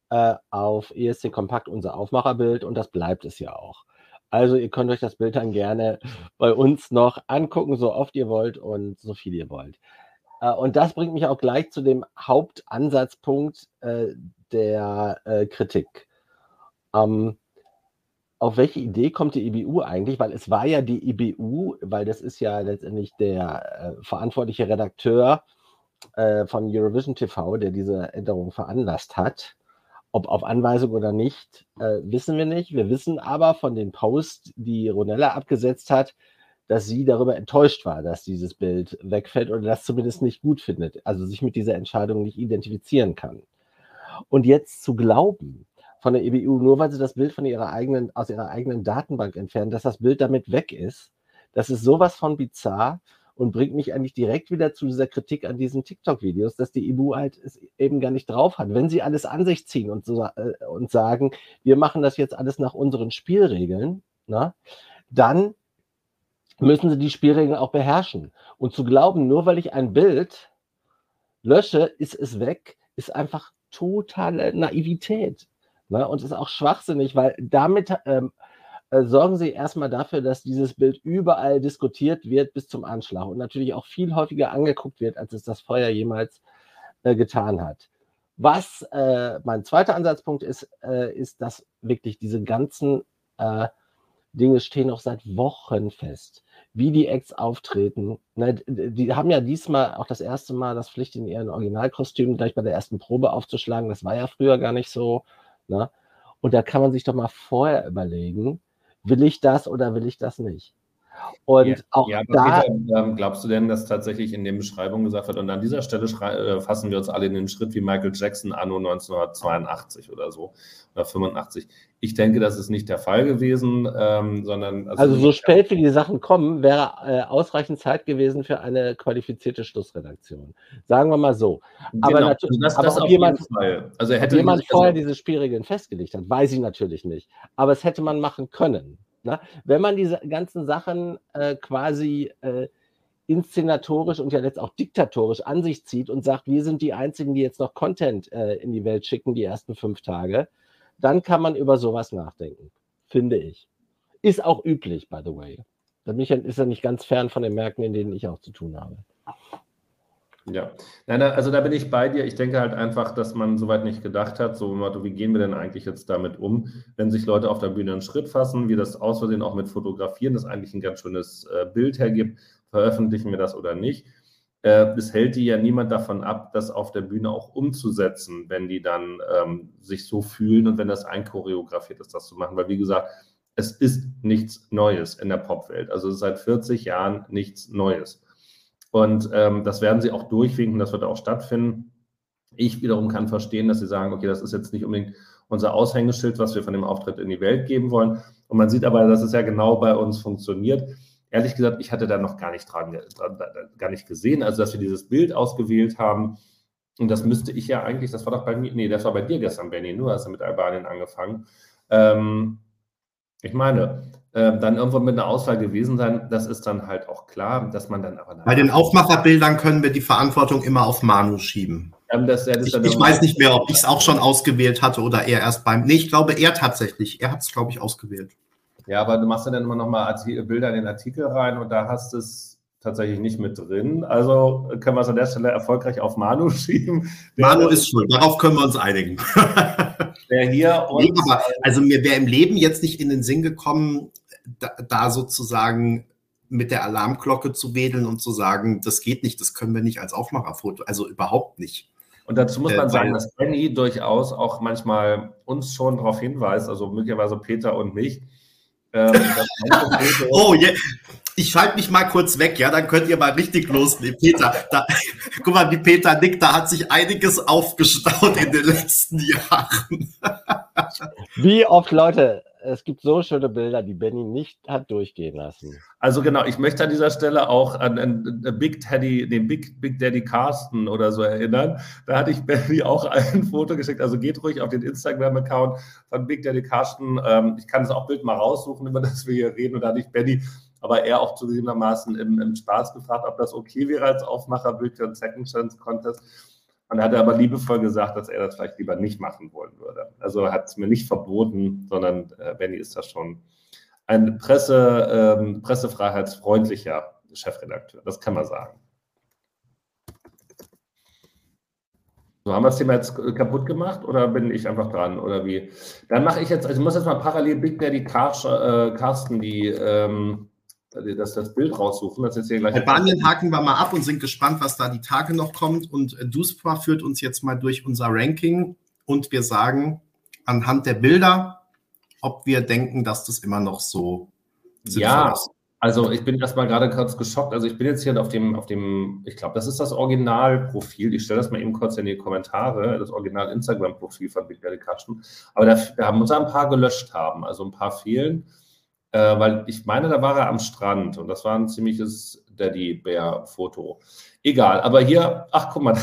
äh, auf ESC Kompakt unser Aufmacherbild und das bleibt es ja auch. Also ihr könnt euch das Bild dann gerne bei uns noch angucken, so oft ihr wollt und so viel ihr wollt. Äh, und das bringt mich auch gleich zu dem Hauptansatzpunkt äh, der äh, Kritik. Ähm, auf welche Idee kommt die IBU eigentlich? Weil es war ja die IBU, weil das ist ja letztendlich der äh, verantwortliche Redakteur äh, von Eurovision TV, der diese Änderung veranlasst hat. Ob auf Anweisung oder nicht, äh, wissen wir nicht. Wir wissen aber von den Posts, die Ronella abgesetzt hat, dass sie darüber enttäuscht war, dass dieses Bild wegfällt oder das zumindest nicht gut findet, also sich mit dieser Entscheidung nicht identifizieren kann. Und jetzt zu glauben, von der EBU, nur weil sie das Bild von ihrer eigenen, aus ihrer eigenen Datenbank entfernen, dass das Bild damit weg ist. Das ist sowas von bizarr und bringt mich eigentlich direkt wieder zu dieser Kritik an diesen TikTok-Videos, dass die EBU halt es eben gar nicht drauf hat. Wenn sie alles an sich ziehen und, so, äh, und sagen, wir machen das jetzt alles nach unseren Spielregeln, na, ne, dann müssen sie die Spielregeln auch beherrschen. Und zu glauben, nur weil ich ein Bild lösche, ist es weg, ist einfach totale Naivität. Ne? Und ist auch schwachsinnig, weil damit ähm, äh, sorgen sie erstmal dafür, dass dieses Bild überall diskutiert wird bis zum Anschlag und natürlich auch viel häufiger angeguckt wird, als es das Feuer jemals äh, getan hat. Was äh, mein zweiter Ansatzpunkt ist, äh, ist, dass wirklich diese ganzen äh, Dinge stehen noch seit Wochen fest. Wie die Acts auftreten. Ne, die haben ja diesmal auch das erste Mal das Pflicht in ihren Originalkostümen gleich bei der ersten Probe aufzuschlagen. Das war ja früher gar nicht so. Ne? Und da kann man sich doch mal vorher überlegen, will ich das oder will ich das nicht? Und ja, auch ja, da. Peter, ähm, glaubst du denn, dass tatsächlich in den Beschreibungen gesagt wird, und an dieser Stelle äh, fassen wir uns alle in den Schritt wie Michael Jackson anno 1982 oder so oder 85? Ich denke, das ist nicht der Fall gewesen, ähm, sondern. Also, also so spät wie die Sachen kommen, wäre äh, ausreichend Zeit gewesen für eine qualifizierte Schlussredaktion. Sagen wir mal so. Aber, genau. natürlich, also das, das ob jemand, also hätte jemand vorher diese Spielregeln festgelegt hat, weiß ich natürlich nicht. Aber es hätte man machen können. Ne? Wenn man diese ganzen Sachen äh, quasi äh, inszenatorisch und ja jetzt auch diktatorisch an sich zieht und sagt, wir sind die Einzigen, die jetzt noch Content äh, in die Welt schicken, die ersten fünf Tage, dann kann man über sowas nachdenken, finde ich. Ist auch üblich, by the way. Michael ist ja nicht ganz fern von den Märkten, in denen ich auch zu tun habe. Ja, Nein, also da bin ich bei dir. Ich denke halt einfach, dass man soweit nicht gedacht hat, so wie gehen wir denn eigentlich jetzt damit um, wenn sich Leute auf der Bühne einen Schritt fassen, wie das aus Versehen auch mit Fotografieren, das eigentlich ein ganz schönes äh, Bild hergibt, veröffentlichen wir das oder nicht. Äh, es hält die ja niemand davon ab, das auf der Bühne auch umzusetzen, wenn die dann ähm, sich so fühlen und wenn das einchoreografiert ist, das zu machen. Weil wie gesagt, es ist nichts Neues in der Popwelt. Also seit 40 Jahren nichts Neues. Und ähm, das werden sie auch durchwinken, das wird auch stattfinden. Ich wiederum kann verstehen, dass sie sagen, okay, das ist jetzt nicht unbedingt unser Aushängeschild, was wir von dem Auftritt in die Welt geben wollen. Und man sieht aber, dass es ja genau bei uns funktioniert. Ehrlich gesagt, ich hatte da noch gar nicht dran, gar nicht gesehen, also dass wir dieses Bild ausgewählt haben. Und das müsste ich ja eigentlich, das war doch bei mir, nee, das war bei dir gestern, Benny, nur hast du mit Albanien angefangen. Ähm, ich meine, äh, dann irgendwo mit einer Auswahl gewesen sein, das ist dann halt auch klar, dass man dann aber. Bei den Aufmacherbildern können wir die Verantwortung immer auf Manu schieben. Ähm, das, das ich, ich weiß nicht mehr, ob ich es auch schon ausgewählt hatte oder er erst beim. Nee, ich glaube, er tatsächlich. Er hat es, glaube ich, ausgewählt. Ja, aber du machst ja dann immer noch mal Bilder in den Artikel rein und da hast es tatsächlich nicht mit drin. Also können wir es an der Stelle erfolgreich auf Manu schieben. Manu ist schuld, darauf können wir uns einigen. Der hier nee, aber, also mir wäre im Leben jetzt nicht in den Sinn gekommen, da, da, sozusagen mit der Alarmglocke zu wedeln und zu sagen, das geht nicht, das können wir nicht als Aufmacherfoto, also überhaupt nicht. Und dazu muss man äh, sagen, dass Benny durchaus auch manchmal uns schon darauf hinweist, also möglicherweise Peter und mich, ähm, oh, yeah. ich schalte mich mal kurz weg, ja, dann könnt ihr mal richtig loslegen. Peter, da, guck mal, wie Peter nickt, da hat sich einiges aufgestaut in den letzten Jahren. wie oft, Leute, es gibt so schöne Bilder, die Benny nicht hat durchgehen lassen. Also genau, ich möchte an dieser Stelle auch an, an Big Daddy, den Big, Big Daddy Carsten oder so erinnern. Da hatte ich Benny auch ein Foto geschickt. Also geht ruhig auf den Instagram-Account von Big Daddy Carsten. Ähm, ich kann das auch Bild mal raussuchen, über das wir hier reden. Und da hatte ich Benny, aber er auch zugegebenermaßen im, im Spaß gefragt, ob das okay wäre als Aufmacherbild für einen Second Chance Contest. Und er hat aber liebevoll gesagt, dass er das vielleicht lieber nicht machen wollen würde. Also hat es mir nicht verboten, sondern äh, Benny ist da schon ein Presse, ähm, pressefreiheitsfreundlicher Chefredakteur. Das kann man sagen. So, haben wir das Thema jetzt kaputt gemacht oder bin ich einfach dran oder wie? Dann mache ich jetzt, also ich muss jetzt mal parallel Big Daddy äh, Carsten die ähm, das, das Bild raussuchen. Das hier gleich Albanien haken wir mal ab und sind gespannt, was da die Tage noch kommt. Und äh, Duspa führt uns jetzt mal durch unser Ranking und wir sagen anhand der Bilder, ob wir denken, dass das immer noch so ja, ist. Also ich bin erstmal gerade kurz geschockt. Also ich bin jetzt hier auf dem, auf dem, ich glaube, das ist das Originalprofil. Ich stelle das mal eben kurz in die Kommentare, das Original Instagram-Profil von Big Daddy. Aber da, da muss er ein paar gelöscht haben. Also ein paar fehlen. Äh, weil ich meine, da war er am Strand und das war ein ziemliches Daddy Bear Foto. Egal, aber hier, ach guck mal,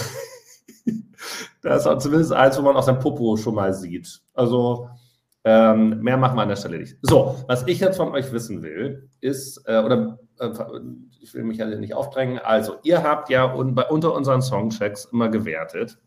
da ist auch zumindest eins, wo man auch sein Popo schon mal sieht. Also ähm, mehr machen wir an der Stelle nicht. So, was ich jetzt von euch wissen will, ist, äh, oder äh, ich will mich ja nicht aufdrängen, also ihr habt ja un bei, unter unseren Songchecks immer gewertet,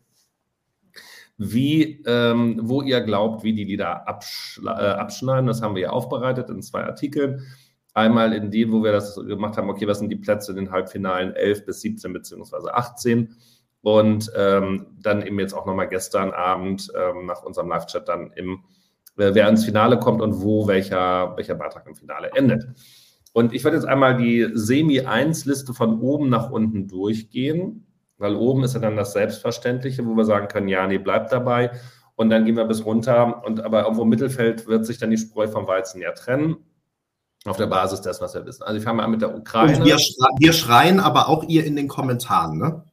wie, ähm, wo ihr glaubt, wie die Lieder absch äh, abschneiden. Das haben wir ja aufbereitet in zwei Artikeln. Einmal in die, wo wir das gemacht haben, okay, was sind die Plätze in den Halbfinalen 11 bis 17 beziehungsweise 18. Und ähm, dann eben jetzt auch nochmal gestern Abend ähm, nach unserem Live-Chat dann im, äh, wer ins Finale kommt und wo welcher, welcher Beitrag im Finale endet. Und ich werde jetzt einmal die Semi-1-Liste von oben nach unten durchgehen weil oben ist ja dann das Selbstverständliche, wo wir sagen können, ja, nee, bleibt dabei. Und dann gehen wir bis runter. Und aber irgendwo im Mittelfeld wird sich dann die Spreu vom Weizen ja trennen. auf der Basis dessen, was wir wissen. Also ich fange mal an mit der Ukraine. Wir, wir, schreien aber auch ihr in den Kommentaren, ne?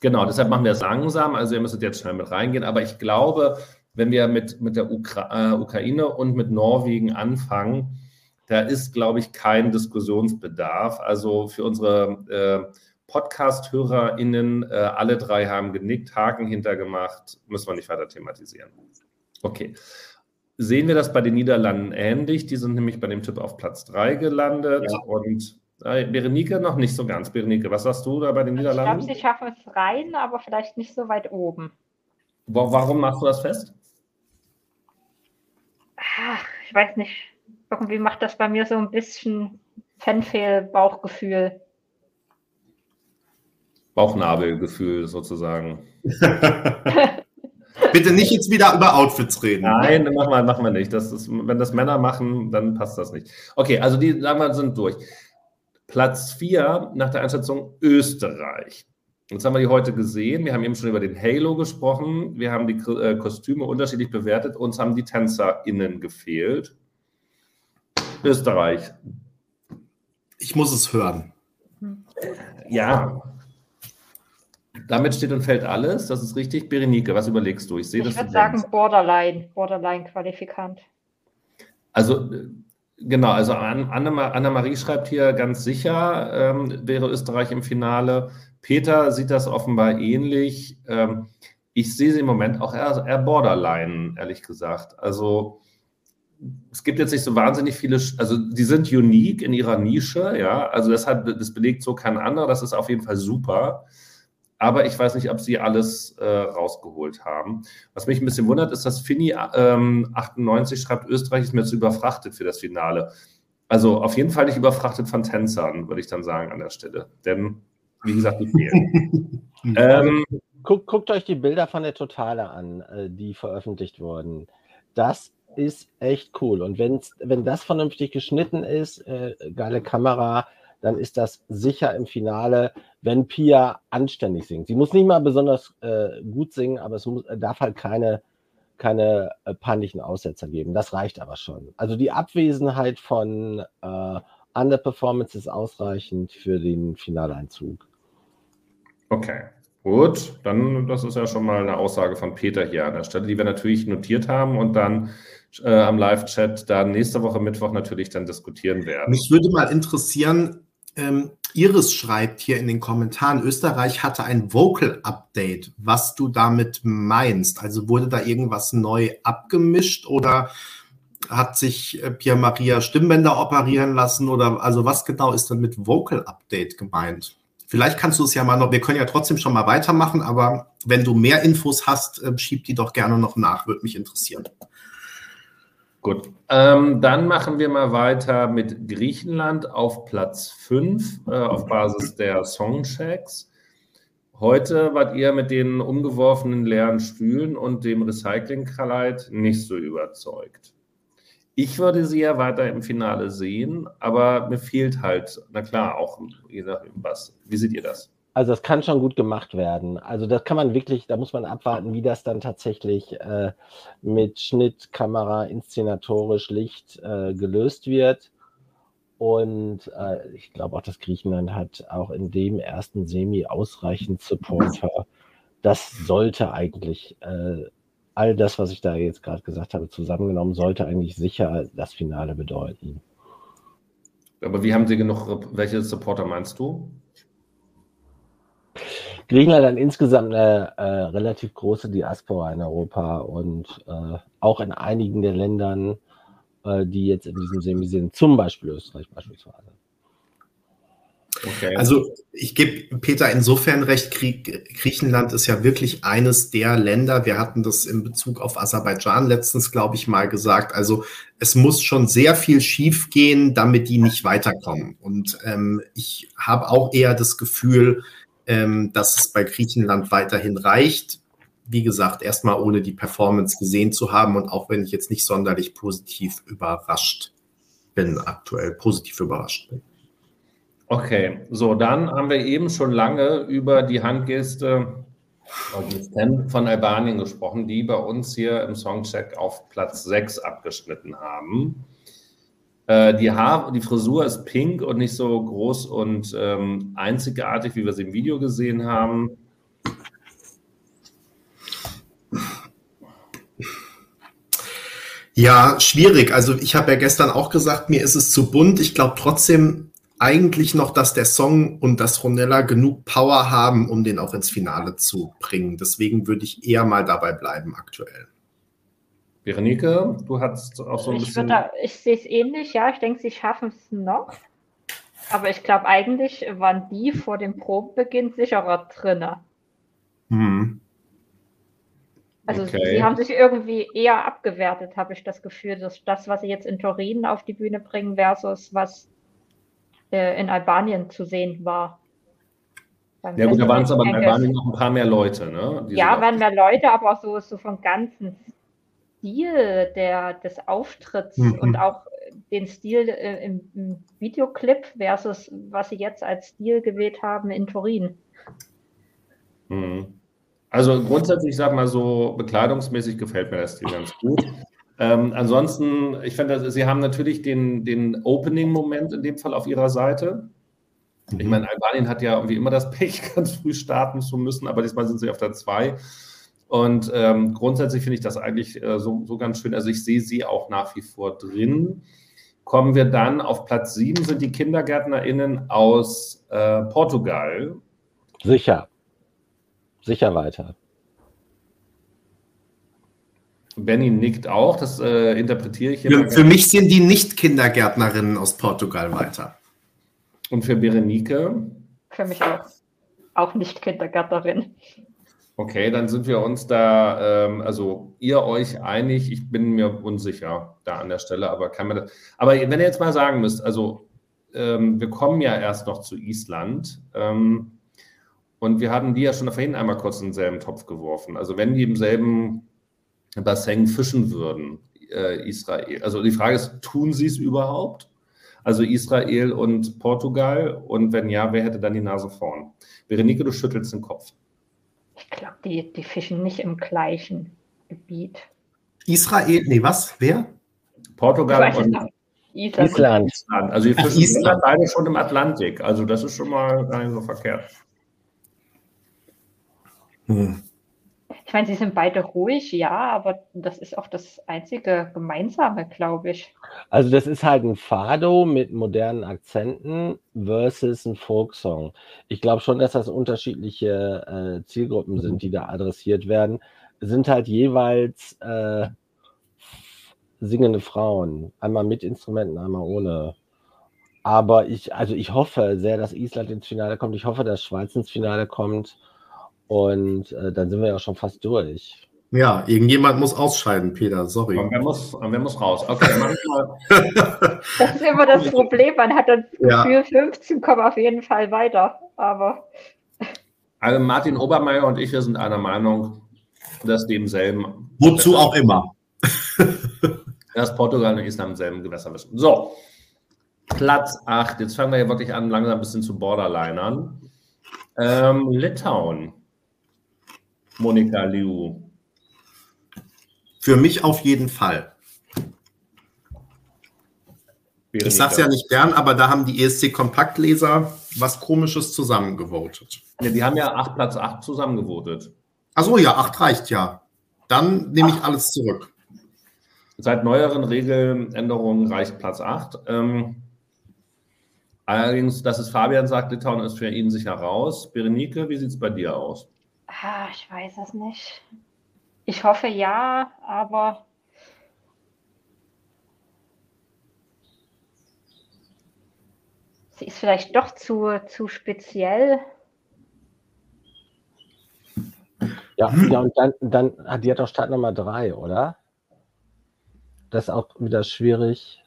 Genau, deshalb machen wir es langsam. Also ihr müsstet jetzt schnell mit reingehen. Aber ich glaube, wenn wir mit, mit der Ukra äh, Ukraine und mit Norwegen anfangen, da ist, glaube ich, kein Diskussionsbedarf. Also für unsere äh, Podcast-HörerInnen, äh, alle drei haben genickt, Haken hintergemacht, müssen wir nicht weiter thematisieren. Okay. Sehen wir das bei den Niederlanden ähnlich? Die sind nämlich bei dem Tipp auf Platz 3 gelandet ja. und äh, Berenike noch nicht so ganz. Berenike, was sagst du da bei den Niederlanden? Ich glaube, sie schaffen es rein, aber vielleicht nicht so weit oben. Warum machst du das fest? Ach, ich weiß nicht. Irgendwie macht das bei mir so ein bisschen Fanfehl-Bauchgefühl. Bauchnabelgefühl sozusagen. Bitte nicht jetzt wieder über Outfits reden. Nein, machen wir, machen wir nicht. Das ist, wenn das Männer machen, dann passt das nicht. Okay, also die sagen wir, sind durch. Platz 4 nach der Einschätzung Österreich. Jetzt haben wir die heute gesehen. Wir haben eben schon über den Halo gesprochen. Wir haben die äh, Kostüme unterschiedlich bewertet. Uns haben die TänzerInnen gefehlt. Österreich. Ich muss es hören. Ja, damit steht und fällt alles, das ist richtig. Berenike, was überlegst du? Ich sehe ich das. Ich würde sagen Borderline, Borderline-Qualifikant. Also genau, also Anna-Marie schreibt hier ganz sicher, ähm, wäre Österreich im Finale. Peter sieht das offenbar ähnlich. Ähm, ich sehe sie im Moment auch eher, eher Borderline, ehrlich gesagt. Also es gibt jetzt nicht so wahnsinnig viele, also die sind unique in ihrer Nische, ja. Also das hat, das belegt so kein anderer, das ist auf jeden Fall super aber ich weiß nicht, ob sie alles äh, rausgeholt haben. Was mich ein bisschen wundert, ist, dass Fini ähm, 98 schreibt, Österreich ist mir zu überfrachtet für das Finale. Also auf jeden Fall nicht überfrachtet von Tänzern, würde ich dann sagen an der Stelle. Denn, wie gesagt, die fehlen. ähm, Guckt, guckt, euch die Bilder von der Totale an, äh, die veröffentlicht wurden. Das ist echt cool. Und wenn's, wenn das vernünftig geschnitten ist, äh, geile Kamera, dann ist das sicher im Finale, wenn Pia anständig singt. Sie muss nicht mal besonders äh, gut singen, aber es muss, darf halt keine, keine äh, peinlichen Aussetzer geben. Das reicht aber schon. Also die Abwesenheit von äh, Underperformance ist ausreichend für den Finaleinzug. Okay. Gut, dann das ist ja schon mal eine Aussage von Peter hier an der Stelle, die wir natürlich notiert haben und dann äh, am Live-Chat dann nächste Woche Mittwoch natürlich dann diskutieren werden. Mich würde mal interessieren, ähm, Iris schreibt hier in den Kommentaren, Österreich hatte ein Vocal Update. Was du damit meinst? Also wurde da irgendwas neu abgemischt oder hat sich äh, Pierre Maria Stimmbänder operieren lassen oder also was genau ist denn mit Vocal Update gemeint? Vielleicht kannst du es ja mal noch, wir können ja trotzdem schon mal weitermachen, aber wenn du mehr Infos hast, äh, schieb die doch gerne noch nach, würde mich interessieren. Gut, ähm, dann machen wir mal weiter mit Griechenland auf Platz 5 äh, auf Basis der Songchecks. Heute wart ihr mit den umgeworfenen leeren Stühlen und dem Recycling-Kleid nicht so überzeugt. Ich würde sie ja weiter im Finale sehen, aber mir fehlt halt, na klar, auch je nachdem was. Wie seht ihr das? Also das kann schon gut gemacht werden. Also das kann man wirklich, da muss man abwarten, wie das dann tatsächlich äh, mit Schnitt, Kamera, inszenatorisch, Licht äh, gelöst wird. Und äh, ich glaube auch, dass Griechenland hat auch in dem ersten Semi ausreichend Supporter. Das sollte eigentlich äh, all das, was ich da jetzt gerade gesagt habe, zusammengenommen, sollte eigentlich sicher das Finale bedeuten. Aber wie haben Sie genug, welche Supporter meinst du? Griechenland hat insgesamt eine äh, relativ große Diaspora in Europa und äh, auch in einigen der Ländern, äh, die jetzt in diesem Semi sind, zum Beispiel Österreich beispielsweise. Okay. Also ich gebe Peter insofern recht, Griechenland ist ja wirklich eines der Länder, wir hatten das in Bezug auf Aserbaidschan letztens, glaube ich, mal gesagt, also es muss schon sehr viel schiefgehen, damit die nicht weiterkommen. Und ähm, ich habe auch eher das Gefühl, ähm, dass es bei Griechenland weiterhin reicht. Wie gesagt, erstmal ohne die Performance gesehen zu haben und auch wenn ich jetzt nicht sonderlich positiv überrascht bin, aktuell positiv überrascht bin. Okay, so dann haben wir eben schon lange über die Handgeste von Albanien gesprochen, die bei uns hier im Songcheck auf Platz 6 abgeschnitten haben. Äh, die, Haar, die Frisur ist pink und nicht so groß und ähm, einzigartig, wie wir es im Video gesehen haben. Ja, schwierig. Also ich habe ja gestern auch gesagt, mir ist es zu bunt. Ich glaube trotzdem eigentlich noch, dass der Song und das Ronella genug Power haben, um den auch ins Finale zu bringen. Deswegen würde ich eher mal dabei bleiben aktuell. Berenike, du hast auch so ein ich bisschen. Da, ich sehe es ähnlich, ja. Ich denke, sie schaffen es noch. Aber ich glaube, eigentlich waren die vor dem Probenbeginn sicherer drinne. Hm. Also okay. sie haben sich irgendwie eher abgewertet, habe ich das Gefühl, dass das, was sie jetzt in Turin auf die Bühne bringen, versus was äh, in Albanien zu sehen war. ja gut, da waren es aber in Albanien noch ein paar mehr Leute, ne? ja, waren mehr Leute, aber auch so, so vom ganzen Stil der, des Auftritts mhm. und auch den Stil äh, im, im, Videoclip versus was sie jetzt als Stil gewählt haben in Turin. Mhm. Also grundsätzlich, ich sag mal so, bekleidungsmäßig gefällt mir das Stil ganz gut. Ähm, ansonsten, ich finde, Sie haben natürlich den, den Opening-Moment in dem Fall auf Ihrer Seite. Ich mhm. meine, Albanien hat ja irgendwie immer das Pech, ganz früh starten zu müssen, aber diesmal sind sie auf der 2. Und ähm, grundsätzlich finde ich das eigentlich äh, so, so ganz schön. Also ich sehe sie auch nach wie vor drin. Kommen wir dann auf Platz 7 sind die KindergärtnerInnen aus äh, Portugal. Sicher sicher weiter. Benny nickt auch, das äh, interpretiere ich hier. Für, für mich sind die Nicht-Kindergärtnerinnen aus Portugal weiter. Und für Berenike? Für mich auch. Auch nicht Kindergärtnerin. Okay, dann sind wir uns da, ähm, also ihr euch einig, ich bin mir unsicher da an der Stelle, aber kann man das. Aber wenn ihr jetzt mal sagen müsst, also ähm, wir kommen ja erst noch zu Island. Ähm, und wir hatten die ja schon vorhin einmal kurz in denselben Topf geworfen. Also wenn die im selben Bassin fischen würden, äh, Israel. Also die Frage ist, tun sie es überhaupt? Also Israel und Portugal. Und wenn ja, wer hätte dann die Nase vorn? Berenike, du schüttelst den Kopf. Ich glaube, die, die fischen nicht im gleichen Gebiet. Israel, nee, was? Wer? Portugal und Island. Island. Also die fischen Ach, beide schon im Atlantik. Also das ist schon mal gar nicht so verkehrt. Hm. Ich meine, sie sind beide ruhig, ja, aber das ist auch das einzige Gemeinsame, glaube ich. Also das ist halt ein Fado mit modernen Akzenten versus ein Folksong. Ich glaube schon, dass das unterschiedliche äh, Zielgruppen sind, die da adressiert werden. Sind halt jeweils äh, singende Frauen. Einmal mit Instrumenten, einmal ohne. Aber ich, also ich hoffe sehr, dass Island ins Finale kommt. Ich hoffe, dass Schweiz ins Finale kommt. Und äh, dann sind wir ja schon fast durch. Ja, irgendjemand muss ausscheiden, Peter, sorry. Und wer muss, und wer muss raus? Okay, dann mach ich mal. das ist immer das Problem, man hat das Gefühl, ja. 15 kommen auf jeden Fall weiter, aber. Also Martin Obermeier und ich, wir sind einer Meinung, dass die im selben. Wozu auch immer. dass Portugal und Island im selben Gewässer müssen. So, Platz 8. Jetzt fangen wir ja wirklich an, langsam ein bisschen zu Borderlinern. Ähm, Litauen. Monika Liu? Für mich auf jeden Fall. Ich sage es ja nicht gern, aber da haben die ESC-Kompaktleser was Komisches zusammengevotet. Ja, die haben ja 8 Platz 8 zusammengevotet. Achso, ja, 8 reicht ja. Dann nehme ich alles zurück. Seit neueren Regeländerungen reicht Platz 8. Ähm, allerdings, dass es Fabian sagt, Litauen ist für ihn sicher raus. Berenike, wie sieht es bei dir aus? Ah, ich weiß es nicht. Ich hoffe ja, aber sie ist vielleicht doch zu, zu speziell. Ja, ja und dann, dann hat die hat doch Startnummer 3, oder? Das ist auch wieder schwierig.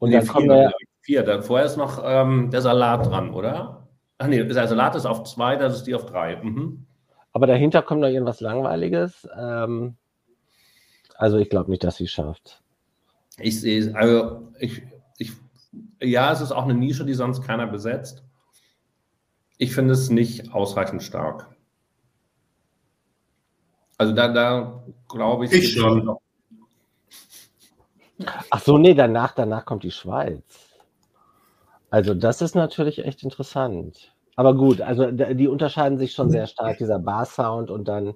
Und nee, dann vier, kommen wir. Vier, dann vorher ist noch ähm, der Salat dran, oder? Ach nee, der Salat ist auf zwei, das ist die auf drei. Mhm. Aber dahinter kommt noch irgendwas Langweiliges. Ähm, also ich glaube nicht, dass sie es schafft. Ich sehe, also ich, ich, ja, es ist auch eine Nische, die sonst keiner besetzt. Ich finde es nicht ausreichend stark. Also da, da glaube ich. Ich schon. Ach so, nee, danach, danach kommt die Schweiz. Also das ist natürlich echt interessant. Aber gut, also die unterscheiden sich schon sehr stark, dieser Bar-Sound und dann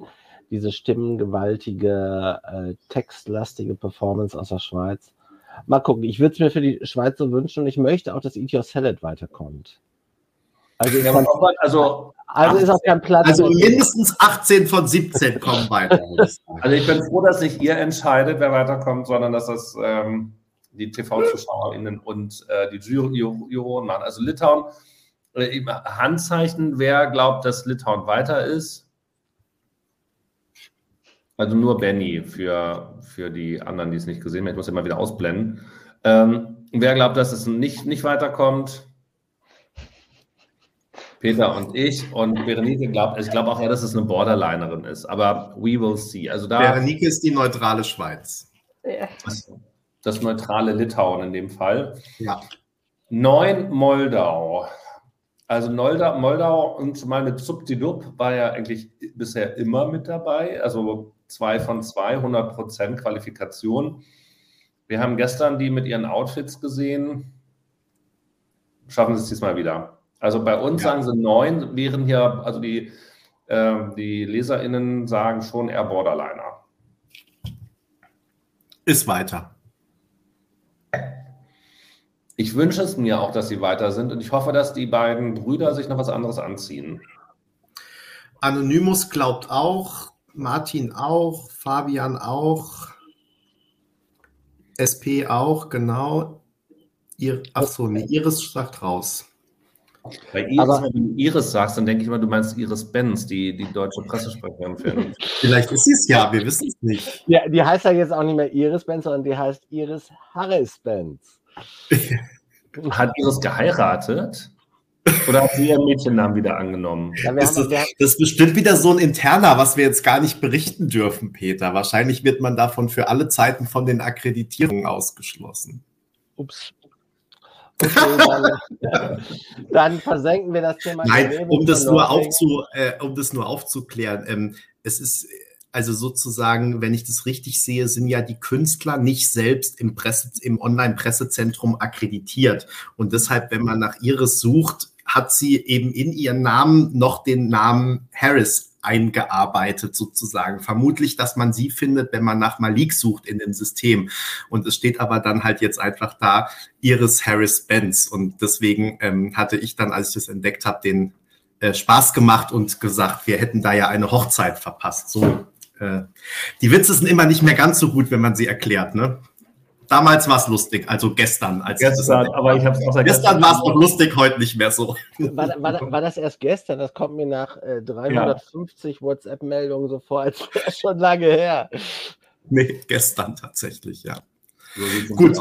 diese stimmengewaltige, äh, textlastige Performance aus der Schweiz. Mal gucken, ich würde es mir für die Schweiz so wünschen und ich möchte auch, dass Eat Your Salad weiterkommt. Also, ja, kein, also, also ist auch kein Platz. Also mindestens 18 von 17 kommen weiter. also ich bin froh, dass nicht ihr entscheidet, wer weiterkommt, sondern dass das ähm, die TV-ZuschauerInnen und äh, die Juroren machen. Also Litauen, äh, Handzeichen, wer glaubt, dass Litauen weiter ist? Also nur Benny für, für die anderen, die es nicht gesehen haben. Ich muss immer wieder ausblenden. Ähm, wer glaubt, dass es nicht, nicht weiterkommt? Peter und ich. Und Berenike glaubt, ich glaube auch eher, dass es eine Borderlinerin ist. Aber we will see. Also da, Berenike ist die neutrale Schweiz. Das, das neutrale Litauen in dem Fall. Ja. Neun Moldau. Also Moldau, Moldau und zumal mit Subtidup war ja eigentlich bisher immer mit dabei. Also zwei von zwei, 100 Prozent Qualifikation. Wir haben gestern die mit ihren Outfits gesehen. Schaffen sie es diesmal wieder. Also bei uns ja. sagen sie neun, während hier, also die, äh, die LeserInnen sagen schon eher Borderliner. Ist weiter. Ich wünsche es mir auch, dass sie weiter sind und ich hoffe, dass die beiden Brüder sich noch was anderes anziehen. Anonymous glaubt auch, Martin auch, Fabian auch, SP auch, genau. Ihr, achso, nee, Iris sagt raus. Bei Iris, Aber, wenn du Iris sagst, dann denke ich mal, du meinst Iris Benz, die, die deutsche Pressesprecherin für Vielleicht ist sie es ja, wir wissen es nicht. Ja, die heißt ja jetzt auch nicht mehr Iris Benz, sondern die heißt Iris Harris Benz. Hat Iris geheiratet? Oder hat sie ihren Mädchennamen wieder angenommen? Ja, ist das, das, ist bestimmt wieder so ein interner, was wir jetzt gar nicht berichten dürfen, Peter. Wahrscheinlich wird man davon für alle Zeiten von den Akkreditierungen ausgeschlossen. Ups. Okay, dann, dann, versenken wir das Thema. Nein, um das, nur aufzu, äh, um das nur aufzuklären. Ähm, es ist also sozusagen, wenn ich das richtig sehe, sind ja die Künstler nicht selbst im, Presse, im Online-Pressezentrum akkreditiert. Und deshalb, wenn man nach Iris sucht, hat sie eben in ihren Namen noch den Namen Harris eingearbeitet sozusagen. Vermutlich, dass man sie findet, wenn man nach Malik sucht in dem System. Und es steht aber dann halt jetzt einfach da Iris Harris Benz. Und deswegen ähm, hatte ich dann, als ich das entdeckt habe, den äh, Spaß gemacht und gesagt, wir hätten da ja eine Hochzeit verpasst. So äh, die Witze sind immer nicht mehr ganz so gut, wenn man sie erklärt, ne? Damals war es lustig, also gestern. Als gestern, aber ich habe es auch Gestern war es noch lustig, heute nicht mehr so. War, war, war, das erst gestern? Das kommt mir nach äh, 350 ja. WhatsApp-Meldungen so vor, als wäre es schon lange her. Nee, gestern tatsächlich, ja. So Gut.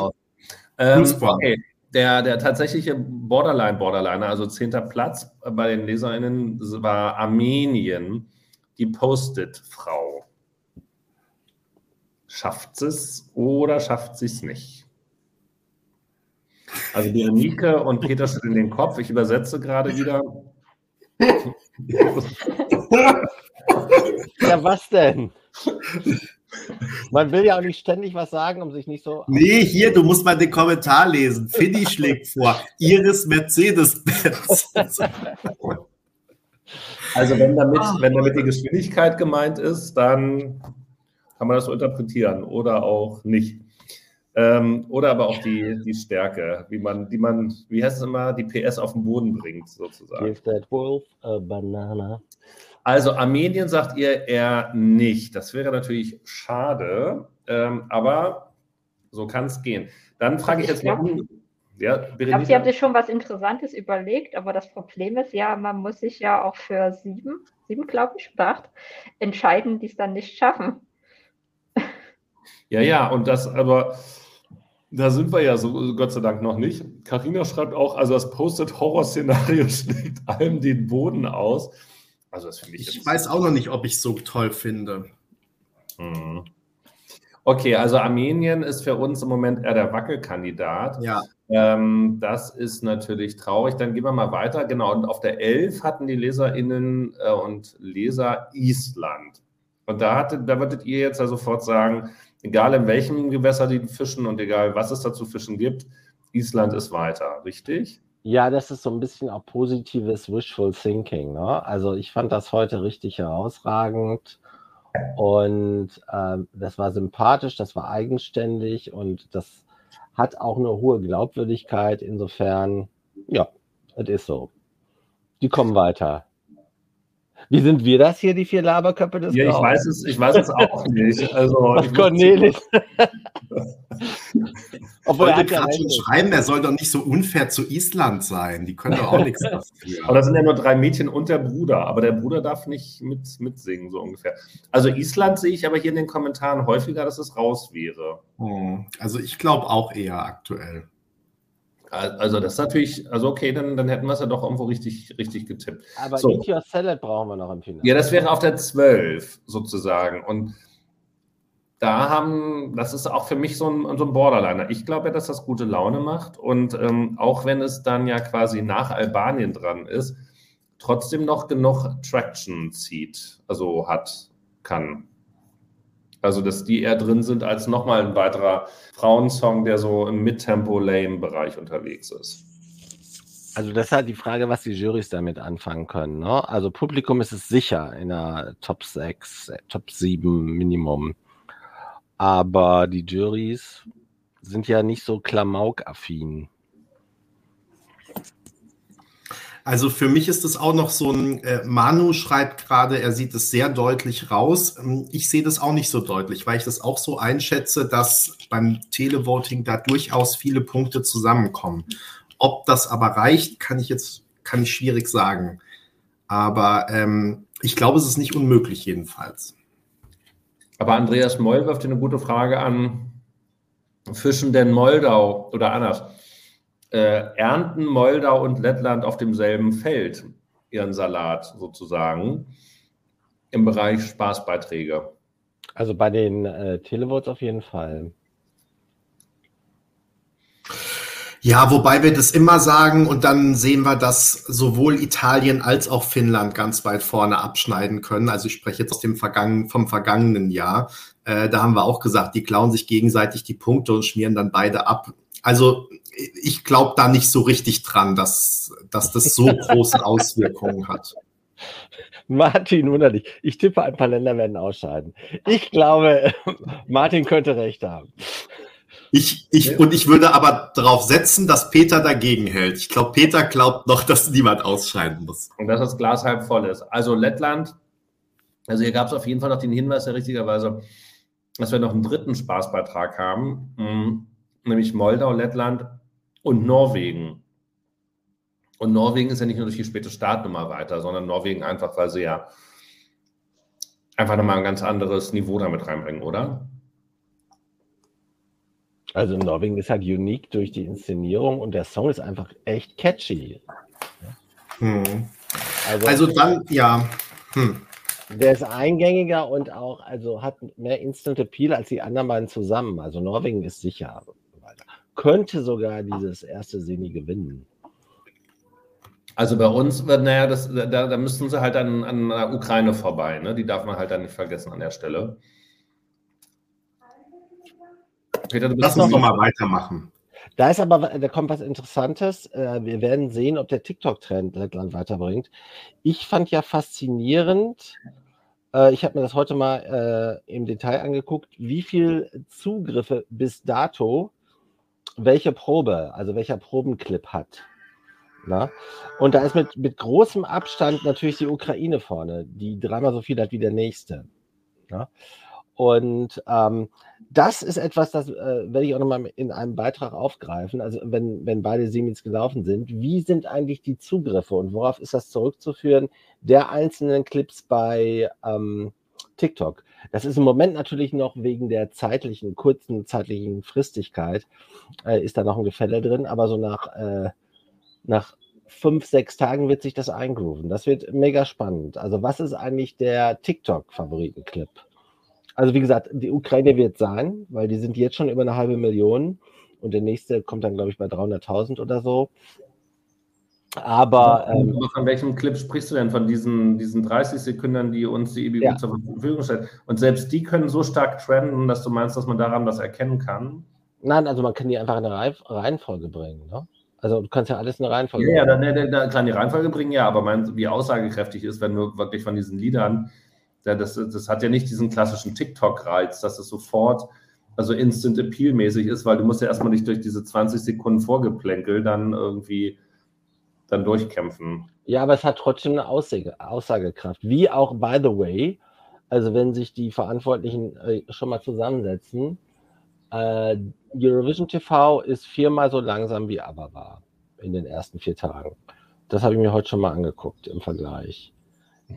Ähm, okay. Der, der tatsächliche Borderline-Borderliner, also zehnter Platz bei den LeserInnen, war Armenien die Post-it-Frau. Schafft es oder schafft sie es nicht? Also Berenike und Peter schütteln den Kopf. Ich übersetze gerade wieder. Ja, was denn? Man will ja auch nicht ständig was sagen, um sich nicht so. Nee, hier, du musst mal den Kommentar lesen. Finny schlägt vor. Iris Mercedes-Benz. Also wenn damit, ah. wenn damit die Geschwindigkeit gemeint ist, dann kann man das so interpretieren oder auch nicht. Ähm, oder aber auch die, die Stärke, wie man, die man, wie heißt es immer, die PS auf den Boden bringt, sozusagen. Give that wolf a banana. Also Armenien sagt ihr eher nicht. Das wäre natürlich schade, ähm, aber so kann es gehen. Dann frage ich jetzt mal. Ja, ich glaube, Sie haben sich schon was Interessantes überlegt, aber das Problem ist ja, man muss sich ja auch für sieben, sieben glaube ich, oder acht, entscheiden, die es dann nicht schaffen. Ja, ja, und das aber, da sind wir ja so, Gott sei Dank noch nicht. Karina schreibt auch, also das Posted-Horror-Szenario schlägt allem den Boden aus. Also das finde ich. Ich weiß auch noch nicht, ob ich es so toll finde. Hm. Okay, also Armenien ist für uns im Moment eher der Wackelkandidat. Ja. Ähm, das ist natürlich traurig. Dann gehen wir mal weiter. Genau, und auf der 11 hatten die LeserInnen äh, und Leser Island. Und da, hatte, da würdet ihr jetzt ja sofort sagen, egal in welchem Gewässer die fischen und egal was es da zu fischen gibt, Island ist weiter, richtig? Ja, das ist so ein bisschen auch positives Wishful Thinking. Ne? Also ich fand das heute richtig herausragend und ähm, das war sympathisch, das war eigenständig und das hat auch eine hohe Glaubwürdigkeit. Insofern, ja, es ist so. Die kommen weiter. Wie sind wir das hier, die vier Laberköpfe des Ja, ich weiß es, ich weiß es auch nicht. Also, Cornelis. Obwohl er gerade schon schreiben, er soll doch nicht so unfair zu Island sein. Die können doch auch nichts dafür. Aber das sind ja nur drei Mädchen und der Bruder. Aber der Bruder darf nicht mit, mitsingen, so ungefähr. Also Island sehe ich aber hier in den Kommentaren häufiger, dass es raus wäre. Hm, also ich glaube auch eher aktuell. Also das ist natürlich, also okay, dann, dann hätten wir es ja doch irgendwo richtig, richtig getippt. Aber so. Eat Your Salad brauchen wir noch im Finale. Ja, das wäre auf der 12 sozusagen. Und da haben, das ist auch für mich so ein, so ein Borderliner. Ich glaube ja, dass das gute Laune macht. Und ähm, auch wenn es dann ja quasi nach Albanien dran ist, trotzdem noch genug Traction zieht, also hat, kann. Also, dass die eher drin sind als nochmal ein weiterer Frauensong, der so im Mid-Tempo-Lame-Bereich unterwegs ist. Also, das ist halt die Frage, was die Jurys damit anfangen können. Ne? Also, Publikum ist es sicher in der Top 6, Top 7 Minimum. Aber die Jurys sind ja nicht so Klamauk-affin. Also für mich ist es auch noch so ein, äh, Manu schreibt gerade, er sieht es sehr deutlich raus. Ähm, ich sehe das auch nicht so deutlich, weil ich das auch so einschätze, dass beim Televoting da durchaus viele Punkte zusammenkommen. Ob das aber reicht, kann ich jetzt, kann ich schwierig sagen. Aber ähm, ich glaube, es ist nicht unmöglich jedenfalls. Aber Andreas Moll wirft eine gute Frage an. Fischen denn Moldau oder anders? Äh, ernten Moldau und Lettland auf demselben Feld ihren Salat sozusagen im Bereich Spaßbeiträge. Also bei den äh, Televotes auf jeden Fall. Ja, wobei wir das immer sagen und dann sehen wir, dass sowohl Italien als auch Finnland ganz weit vorne abschneiden können. Also ich spreche jetzt aus dem vergangenen, vom vergangenen Jahr. Äh, da haben wir auch gesagt, die klauen sich gegenseitig die Punkte und schmieren dann beide ab. Also ich glaube da nicht so richtig dran, dass, dass das so große Auswirkungen hat. Martin, wunderlich. Ich tippe, ein paar Länder werden ausscheiden. Ich glaube, Martin könnte recht haben. Ich, ich, und ich würde aber darauf setzen, dass Peter dagegen hält. Ich glaube, Peter glaubt noch, dass niemand ausscheiden muss. Und dass das Glas halb voll ist. Also Lettland, also hier gab es auf jeden Fall noch den Hinweis, ja richtigerweise, dass wir noch einen dritten Spaßbeitrag haben, hm, nämlich Moldau, Lettland und Norwegen. Und Norwegen ist ja nicht nur durch die späte Startnummer weiter, sondern Norwegen einfach, weil sie ja einfach nochmal ein ganz anderes Niveau damit reinbringen, oder? Also Norwegen ist halt unique durch die Inszenierung und der Song ist einfach echt catchy. Hm. Also, also, dann, ja. Hm. Der ist eingängiger und auch, also hat mehr Instant Appeal als die anderen beiden zusammen. Also Norwegen ist sicher könnte sogar dieses erste Semi gewinnen. Also bei uns, naja, das, da, da müssten sie halt an, an der Ukraine vorbei. Ne? Die darf man halt dann nicht vergessen an der Stelle. Peter, du Lass uns noch mal weitermachen. Da ist aber, da kommt was Interessantes. Äh, wir werden sehen, ob der TikTok-Trend Lettland weiterbringt. Ich fand ja faszinierend, äh, ich habe mir das heute mal äh, im Detail angeguckt, wie viel Zugriffe bis dato welche Probe, also welcher Probenclip hat. Na? Und da ist mit, mit großem Abstand natürlich die Ukraine vorne, die dreimal so viel hat wie der nächste. Na? Und ähm, das ist etwas, das äh, werde ich auch nochmal in einem Beitrag aufgreifen. Also wenn, wenn beide Siemens gelaufen sind, wie sind eigentlich die Zugriffe und worauf ist das zurückzuführen der einzelnen Clips bei ähm, TikTok? Das ist im Moment natürlich noch wegen der zeitlichen, kurzen zeitlichen Fristigkeit, äh, ist da noch ein Gefälle drin, aber so nach, äh, nach fünf, sechs Tagen wird sich das eingrooven. Das wird mega spannend. Also, was ist eigentlich der TikTok-Favoritenclip? Also, wie gesagt, die Ukraine wird sein, weil die sind jetzt schon über eine halbe Million und der nächste kommt dann, glaube ich, bei 300.000 oder so. Aber, ähm, von welchem Clip sprichst du denn? Von diesen, diesen 30 Sekunden, die uns die EBU ja. zur Verfügung stellt? Und selbst die können so stark trenden, dass du meinst, dass man daran das erkennen kann? Nein, also man kann die einfach in eine Reihenfolge bringen. Ne? Also du kannst ja alles in eine Reihenfolge bringen. Ja, dann, dann, dann kann die Reihenfolge bringen, ja, aber mein, wie aussagekräftig ist, wenn du wirklich von diesen Liedern, das, das hat ja nicht diesen klassischen TikTok-Reiz, dass es sofort also Instant Appeal-mäßig ist, weil du musst ja erstmal nicht durch diese 20 Sekunden Vorgeplänkel dann irgendwie dann durchkämpfen. Ja, aber es hat trotzdem eine Aussage, Aussagekraft. Wie auch, by the way, also wenn sich die Verantwortlichen äh, schon mal zusammensetzen, äh, Eurovision TV ist viermal so langsam wie ABBA war in den ersten vier Tagen. Das habe ich mir heute schon mal angeguckt im Vergleich.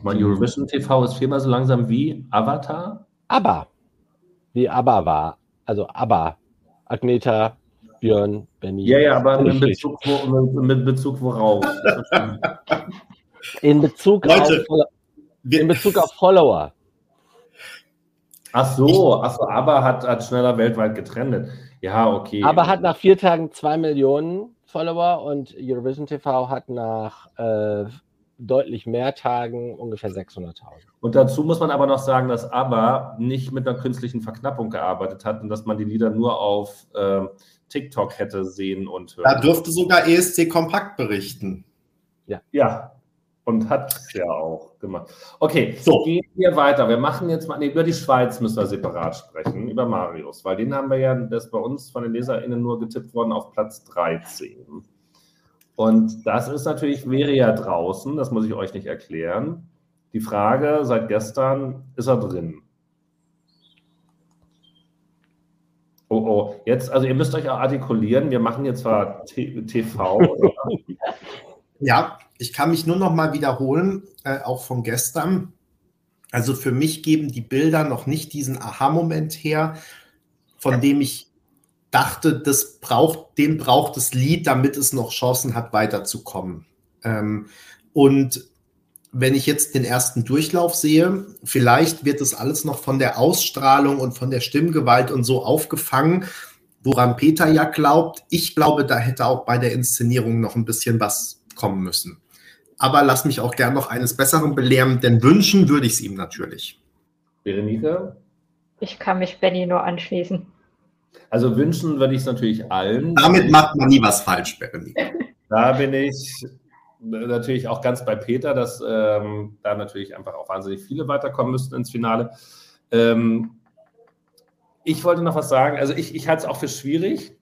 Mein Eurovision TV ist viermal so langsam wie Avatar? ABBA. Wie ABBA war. Also ABBA. Agneta, Björn, Benny. Ja, ja, aber in Bezug, wo, mit Bezug worauf? in Bezug, Leute, auf, in Bezug auf Follower. Ach so, ach so, aber hat, hat schneller weltweit getrennt. Ja, okay. Aber hat nach vier Tagen zwei Millionen Follower und Eurovision TV hat nach äh, deutlich mehr Tagen ungefähr 600.000. Und dazu muss man aber noch sagen, dass ABBA nicht mit einer künstlichen Verknappung gearbeitet hat und dass man die Lieder nur auf äh, TikTok hätte sehen und hören. Da durfte sogar ESC Kompakt berichten. Ja. Ja, und hat es ja auch gemacht. Okay, so. gehen wir weiter. Wir machen jetzt mal, nee, über die Schweiz müssen wir separat sprechen, über Marius, weil den haben wir ja, das ist bei uns von den LeserInnen nur getippt worden auf Platz 13. Und das ist natürlich, wäre ja draußen, das muss ich euch nicht erklären. Die Frage seit gestern, ist er drin? Oh, oh, jetzt, also ihr müsst euch auch artikulieren. Wir machen jetzt zwar TV. ja, ich kann mich nur noch mal wiederholen, äh, auch von gestern. Also für mich geben die Bilder noch nicht diesen Aha-Moment her, von dem ich dachte, das braucht, den braucht das Lied, damit es noch Chancen hat, weiterzukommen. Ähm, und wenn ich jetzt den ersten Durchlauf sehe, vielleicht wird es alles noch von der Ausstrahlung und von der Stimmgewalt und so aufgefangen, woran Peter ja glaubt. Ich glaube, da hätte auch bei der Inszenierung noch ein bisschen was kommen müssen aber lass mich auch gern noch eines Besseren belehren, denn wünschen würde ich es ihm natürlich. Berenike? Ich kann mich Benny nur anschließen. Also wünschen würde ich es natürlich allen. Damit macht man nie was falsch, Berenike. Da bin ich natürlich auch ganz bei Peter, dass ähm, da natürlich einfach auch wahnsinnig viele weiterkommen müssten ins Finale. Ähm, ich wollte noch was sagen. Also ich, ich halte es auch für schwierig.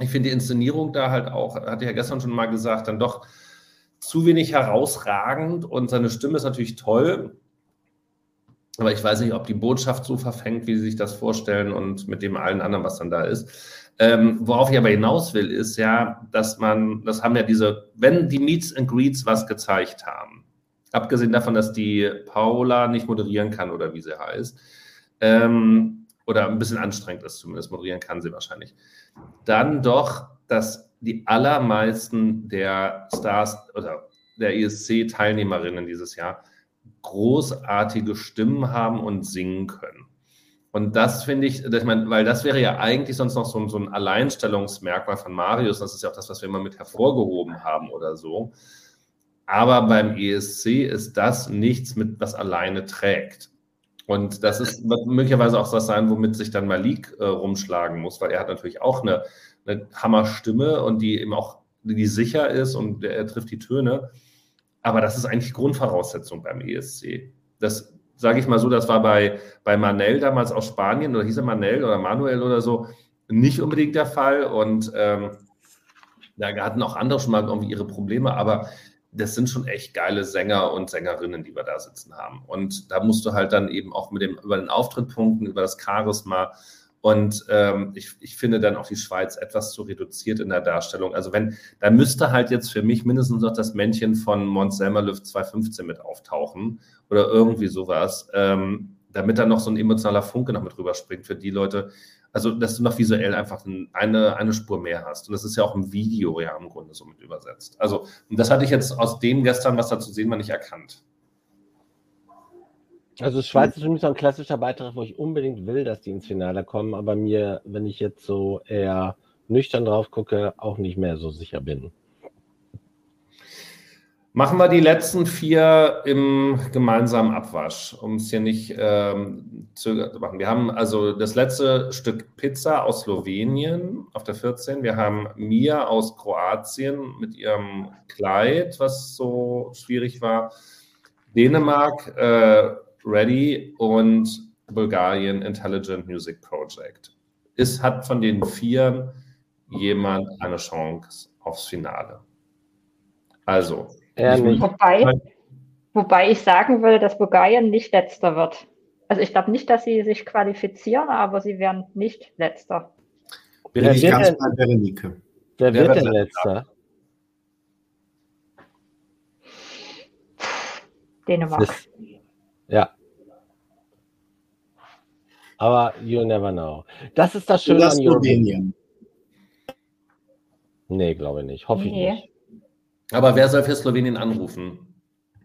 Ich finde die Inszenierung da halt auch, hatte ich ja gestern schon mal gesagt, dann doch zu wenig herausragend und seine Stimme ist natürlich toll. Aber ich weiß nicht, ob die Botschaft so verfängt, wie sie sich das vorstellen und mit dem allen anderen, was dann da ist. Ähm, worauf ich aber hinaus will, ist ja, dass man, das haben ja diese, wenn die Meets and Greets was gezeigt haben, abgesehen davon, dass die Paula nicht moderieren kann oder wie sie heißt, ähm, oder ein bisschen anstrengend ist zumindest, moderieren kann sie wahrscheinlich, dann doch, dass die allermeisten der Stars oder der ESC-Teilnehmerinnen dieses Jahr großartige Stimmen haben und singen können. Und das finde ich, ich meine, weil das wäre ja eigentlich sonst noch so, so, ein Alleinstellungsmerkmal von Marius. Das ist ja auch das, was wir immer mit hervorgehoben haben oder so. Aber beim ESC ist das nichts, mit was alleine trägt. Und das ist möglicherweise auch das sein, womit sich dann Malik äh, rumschlagen muss, weil er hat natürlich auch eine eine Hammerstimme und die eben auch die sicher ist und er trifft die Töne. Aber das ist eigentlich Grundvoraussetzung beim ESC. Das sage ich mal so, das war bei, bei Manel damals aus Spanien, oder hieß er Manel oder Manuel oder so, nicht unbedingt der Fall. Und ähm, da hatten auch andere schon mal irgendwie ihre Probleme, aber das sind schon echt geile Sänger und Sängerinnen, die wir da sitzen haben. Und da musst du halt dann eben auch mit dem, über den Auftritt punkten, über das Charisma und ähm, ich, ich finde dann auch die Schweiz etwas zu reduziert in der Darstellung. Also wenn, da müsste halt jetzt für mich mindestens noch das Männchen von Mont Selmerlöw 215 mit auftauchen oder irgendwie sowas, ähm, damit da noch so ein emotionaler Funke noch mit rüberspringt für die Leute. Also, dass du noch visuell einfach eine, eine Spur mehr hast. Und das ist ja auch im Video ja im Grunde so mit übersetzt. Also, und das hatte ich jetzt aus dem gestern, was da zu sehen war, nicht erkannt. Also Schweiz ist für mich so ein klassischer Beitrag, wo ich unbedingt will, dass die ins Finale kommen, aber mir, wenn ich jetzt so eher nüchtern drauf gucke, auch nicht mehr so sicher bin. Machen wir die letzten vier im gemeinsamen Abwasch, um es hier nicht ähm, zu machen. Wir haben also das letzte Stück Pizza aus Slowenien auf der 14. Wir haben Mia aus Kroatien mit ihrem Kleid, was so schwierig war. Dänemark, äh, Ready und Bulgarien Intelligent Music Project. Es hat von den vier jemand eine Chance aufs Finale. Also, wobei, wobei ich sagen würde, dass Bulgarien nicht letzter wird. Also ich glaube nicht, dass sie sich qualifizieren, aber sie werden nicht letzter. Bin ich ganz bei Berenike. Wer wird denn letzter? Dänemark. Das, ja. Aber you never know. Das ist das Schöne Oder an. Slowenien. Nee, glaube ich nicht. Hoffe ich Nee. nicht. Aber wer soll für Slowenien anrufen?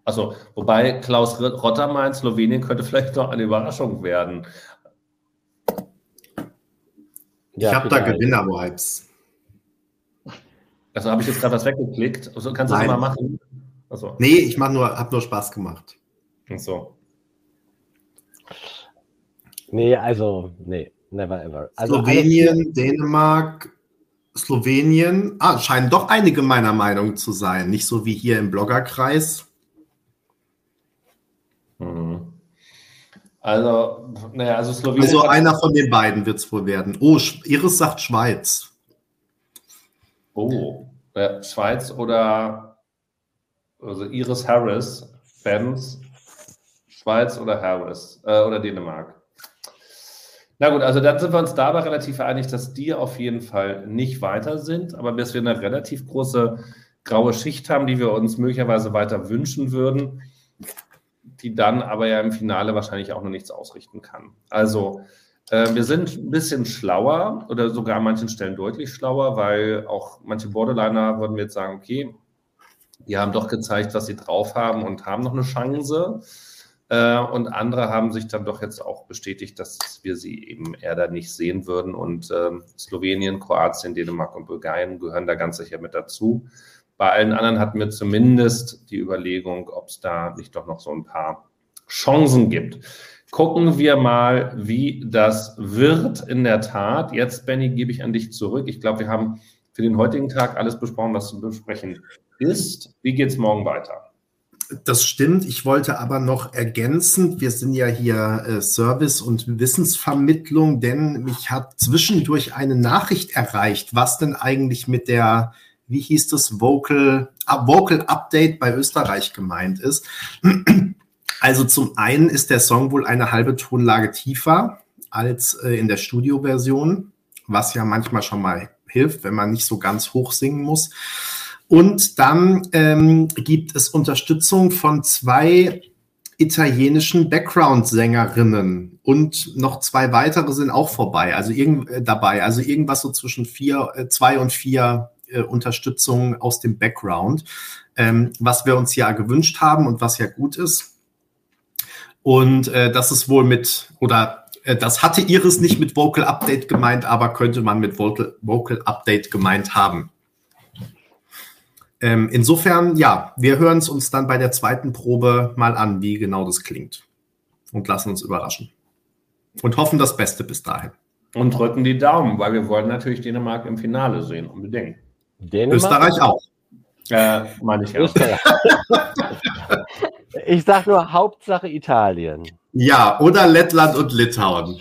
Also, wobei Klaus Rotter meint, Slowenien könnte vielleicht noch eine Überraschung werden. ich habe da. Gewinner-Vibes. Also habe ich jetzt gerade was weggeklickt. Also kannst du das mal machen? Also, Nee, ich mach nur, habe nur Spaß gemacht. so. Nee, also, nee, never ever. Also Slowenien, Dänemark, Slowenien. Ah, scheinen doch einige meiner Meinung zu sein. Nicht so wie hier im Bloggerkreis. Mhm. Also, naja, also Slowenien. Also einer von den beiden wird es wohl werden. Oh, Iris sagt Schweiz. Oh, äh, Schweiz oder also Iris Harris, Fans, Schweiz oder Harris äh, oder Dänemark. Na gut, also dann sind wir uns dabei relativ einig, dass die auf jeden Fall nicht weiter sind, aber dass wir eine relativ große graue Schicht haben, die wir uns möglicherweise weiter wünschen würden, die dann aber ja im Finale wahrscheinlich auch noch nichts ausrichten kann. Also äh, wir sind ein bisschen schlauer oder sogar an manchen Stellen deutlich schlauer, weil auch manche Borderliner würden wir jetzt sagen, okay, die haben doch gezeigt, was sie drauf haben und haben noch eine Chance. Äh, und andere haben sich dann doch jetzt auch bestätigt, dass wir sie eben eher da nicht sehen würden. Und ähm, Slowenien, Kroatien, Dänemark und Bulgarien gehören da ganz sicher mit dazu. Bei allen anderen hatten wir zumindest die Überlegung, ob es da nicht doch noch so ein paar Chancen gibt. Gucken wir mal, wie das wird in der Tat. Jetzt, Benny, gebe ich an dich zurück. Ich glaube, wir haben für den heutigen Tag alles besprochen, was zu besprechen ist. Wie geht es morgen weiter? Das stimmt. Ich wollte aber noch ergänzen, wir sind ja hier äh, Service- und Wissensvermittlung, denn mich hat zwischendurch eine Nachricht erreicht, was denn eigentlich mit der, wie hieß das, Vocal, ah, Vocal Update bei Österreich gemeint ist. Also zum einen ist der Song wohl eine halbe Tonlage tiefer als äh, in der Studioversion, was ja manchmal schon mal hilft, wenn man nicht so ganz hoch singen muss. Und dann ähm, gibt es Unterstützung von zwei italienischen Background-Sängerinnen und noch zwei weitere sind auch vorbei, also irgend, äh, dabei, also irgendwas so zwischen vier, äh, zwei und vier äh, Unterstützungen aus dem Background, ähm, was wir uns ja gewünscht haben und was ja gut ist. Und äh, das ist wohl mit, oder äh, das hatte Iris nicht mit Vocal Update gemeint, aber könnte man mit Vocal, Vocal Update gemeint haben. Ähm, insofern, ja, wir hören es uns dann bei der zweiten Probe mal an, wie genau das klingt. Und lassen uns überraschen. Und hoffen das Beste bis dahin. Und drücken die Daumen, weil wir wollen natürlich Dänemark im Finale sehen, unbedingt. Dänemark? Österreich auch. Äh, meine ich ja. Österreich. ich sag nur Hauptsache Italien. Ja, oder Lettland und Litauen.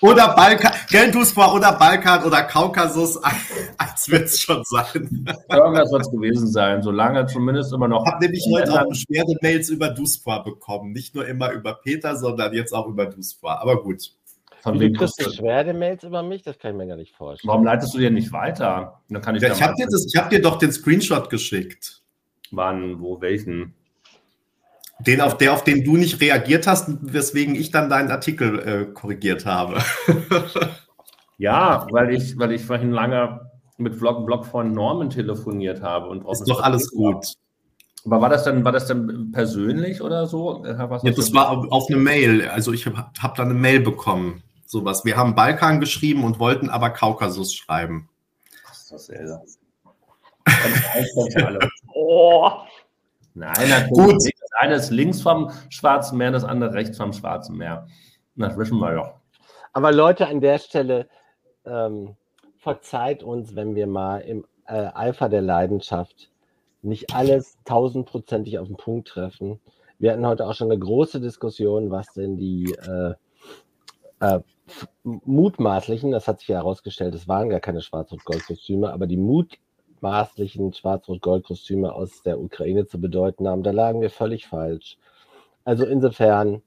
Oder Balkan, Gelduspa oder Balkan oder Kaukasus, als wird es schon sein. Irgendwas wird es gewesen sein, solange zumindest immer noch. Ich habe nämlich heute auch Beschwerdemails über Duspra bekommen. Nicht nur immer über Peter, sondern jetzt auch über Duspra. Aber gut. Von Wie wem du kriegst? Beschwerdemails über mich? Das kann ich mir gar nicht vorstellen. Warum leitest du dir nicht weiter? Dann kann ich, Ja, ich habe dir, das- ich hab dir doch den Screenshot geschickt. Wann, wo, welchen? Den, auf der, auf den du nicht reagiert hast, weswegen ich dann deinen Artikel äh, korrigiert habe. Ja, weil ich, weil ich vorhin lange mit Vlog, Blog von Norman telefoniert habe. Und Ist doch alles gut. Aber war das dann, war das dann persönlich oder so? Was Ja, das war auf, auf eine Mail. Also ich habe hab dann eine Mail bekommen. Sowas. Wir haben Balkan geschrieben und wollten aber Kaukasus schreiben. Ach, ist das für alle. Oh, Nein, natürlich Gut. Eine ist links vom Schwarzen Meer, das andere rechts vom Schwarzen Meer. Das wissen wir ja. Aber Leute, an der Stelle ähm, verzeiht uns, wenn wir mal im äh, Eifer der Leidenschaft nicht alles tausendprozentig auf den Punkt treffen. Wir hatten heute auch schon eine große Diskussion, was denn die äh, äh, mutmaßlichen, das hat sich ja herausgestellt, es waren gar keine Schwarz-Rot-Gold-Kostüme, aber die mutmaßlichen Schwarz-Rot-Gold-Kostüme aus der Ukraine zu bedeuten haben, da lagen wir völlig falsch. Also insofern,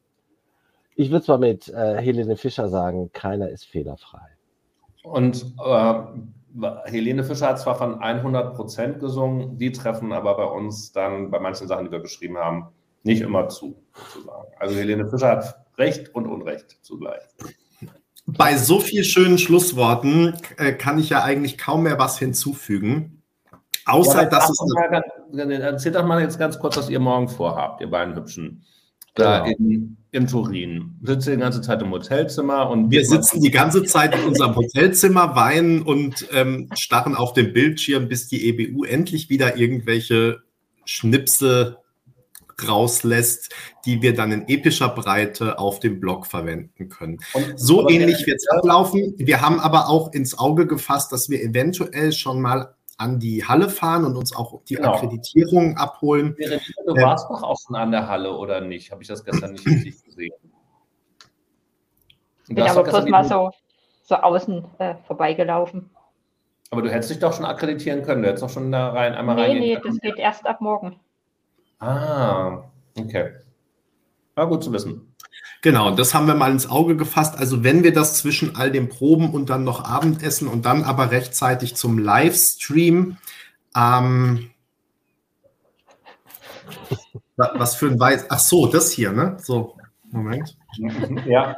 ich würde zwar mit äh, Helene Fischer sagen, keiner ist fehlerfrei. Und äh, Helene Fischer hat zwar von 100 Prozent gesungen, die treffen aber bei uns dann bei manchen Sachen, die wir beschrieben haben, nicht immer zu, sozusagen. Also Helene Fischer hat Recht und Unrecht zugleich. Bei so vielen schönen Schlussworten äh, kann ich ja eigentlich kaum mehr was hinzufügen. Außer, ja, dass es. Mal, erzählt doch mal jetzt ganz kurz, was ihr morgen vorhabt, ihr beiden Hübschen. Da genau. in, in Turin. Sitzt die ganze Zeit im Hotelzimmer und. Wir sitzen die ganze Zeit in unserem Hotelzimmer, weinen und ähm, starren auf den Bildschirm, bis die EBU endlich wieder irgendwelche Schnipsel rauslässt, die wir dann in epischer Breite auf dem Blog verwenden können. Und, so ähnlich wird es ablaufen. Wir haben aber auch ins Auge gefasst, dass wir eventuell schon mal an die Halle fahren und uns auch die genau. Akkreditierung abholen. Du ähm, warst doch auch schon an der Halle, oder nicht? Habe ich das gestern nicht richtig gesehen? Ich bin aber bloß mal so, so außen äh, vorbeigelaufen. Aber du hättest dich doch schon akkreditieren können. Du hättest doch schon da rein einmal rein. Nee, nee, das geht erst ab morgen. Ah, okay. War gut zu wissen. Genau, das haben wir mal ins Auge gefasst. Also wenn wir das zwischen all den Proben und dann noch Abendessen und dann aber rechtzeitig zum Livestream, ähm, was für ein Weiß, ach so, das hier, ne? So, Moment. Ja.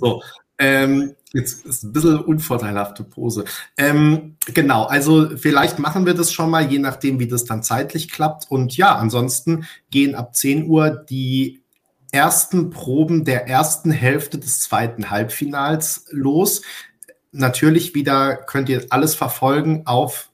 So, ähm, jetzt ist ein bisschen unvorteilhafte Pose. Ähm, genau, also vielleicht machen wir das schon mal, je nachdem, wie das dann zeitlich klappt. Und ja, ansonsten gehen ab 10 Uhr die ersten Proben der ersten Hälfte des zweiten Halbfinals los. Natürlich wieder könnt ihr alles verfolgen auf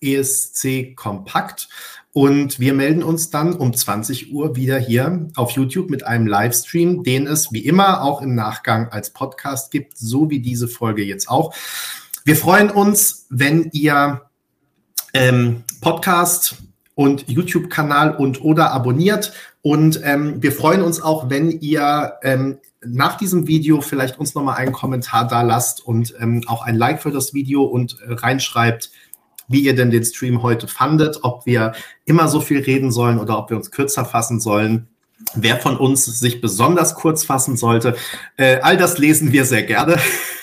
ESC Kompakt. Und wir melden uns dann um 20 Uhr wieder hier auf YouTube mit einem Livestream, den es wie immer auch im Nachgang als Podcast gibt, so wie diese Folge jetzt auch. Wir freuen uns, wenn ihr ähm, Podcast und YouTube-Kanal und oder abonniert. Und ähm, wir freuen uns auch, wenn ihr ähm, nach diesem Video vielleicht uns nochmal einen Kommentar da lasst und ähm, auch ein Like für das Video und äh, reinschreibt, wie ihr denn den Stream heute fandet, ob wir immer so viel reden sollen oder ob wir uns kürzer fassen sollen. Wer von uns sich besonders kurz fassen sollte, äh, all das lesen wir sehr gerne.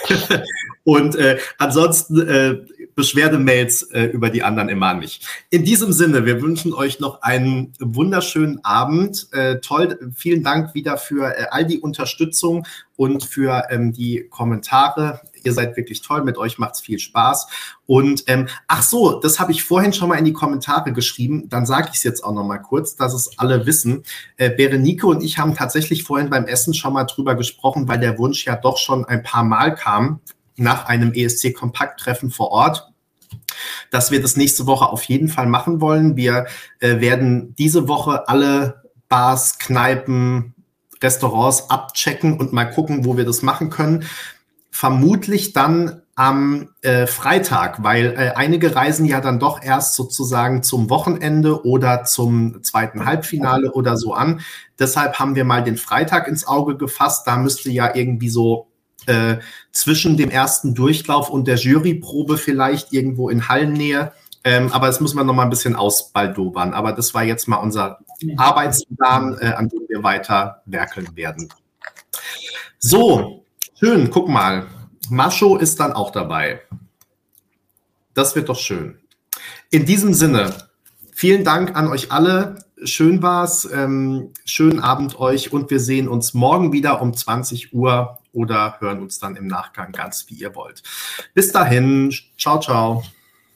Und äh, ansonsten äh, Beschwerdemails äh, über die anderen immer an mich. In diesem Sinne, wir wünschen euch noch einen wunderschönen Abend. Äh, toll, vielen Dank wieder für äh, all die Unterstützung und für ähm, die Kommentare. Ihr seid wirklich toll, mit euch macht es viel Spaß. Und ähm, ach so, das habe ich vorhin schon mal in die Kommentare geschrieben. Dann sage ich es jetzt auch noch mal kurz, dass es alle wissen. Äh, Berenike und ich haben tatsächlich vorhin beim Essen schon mal drüber gesprochen, weil der Wunsch ja doch schon ein paar Mal kam nach einem ESC-Kompakt-Treffen vor Ort dass wir das nächste Woche auf jeden Fall machen wollen. Wir äh, werden diese Woche alle Bars, Kneipen, Restaurants abchecken und mal gucken, wo wir das machen können. Vermutlich dann am äh, Freitag, weil äh, einige reisen ja dann doch erst sozusagen zum Wochenende oder zum zweiten Halbfinale oder so an. Deshalb haben wir mal den Freitag ins Auge gefasst. Da müsste ja irgendwie so äh, zwischen dem ersten Durchlauf und der Juryprobe vielleicht irgendwo in Hallennähe. Ähm, aber das müssen wir noch mal ein bisschen ausbaldobern. Aber das war jetzt mal unser Arbeitsplan, äh, an dem wir weiter werkeln werden. So, schön, guck mal. Mascho ist dann auch dabei. Das wird doch schön. In diesem Sinne, vielen Dank an euch alle. Schön war's. Ähm, schönen Abend euch und wir sehen uns morgen wieder um 20 Uhr oder hören uns dann im Nachgang ganz, wie ihr wollt. Bis dahin, ciao, ciao.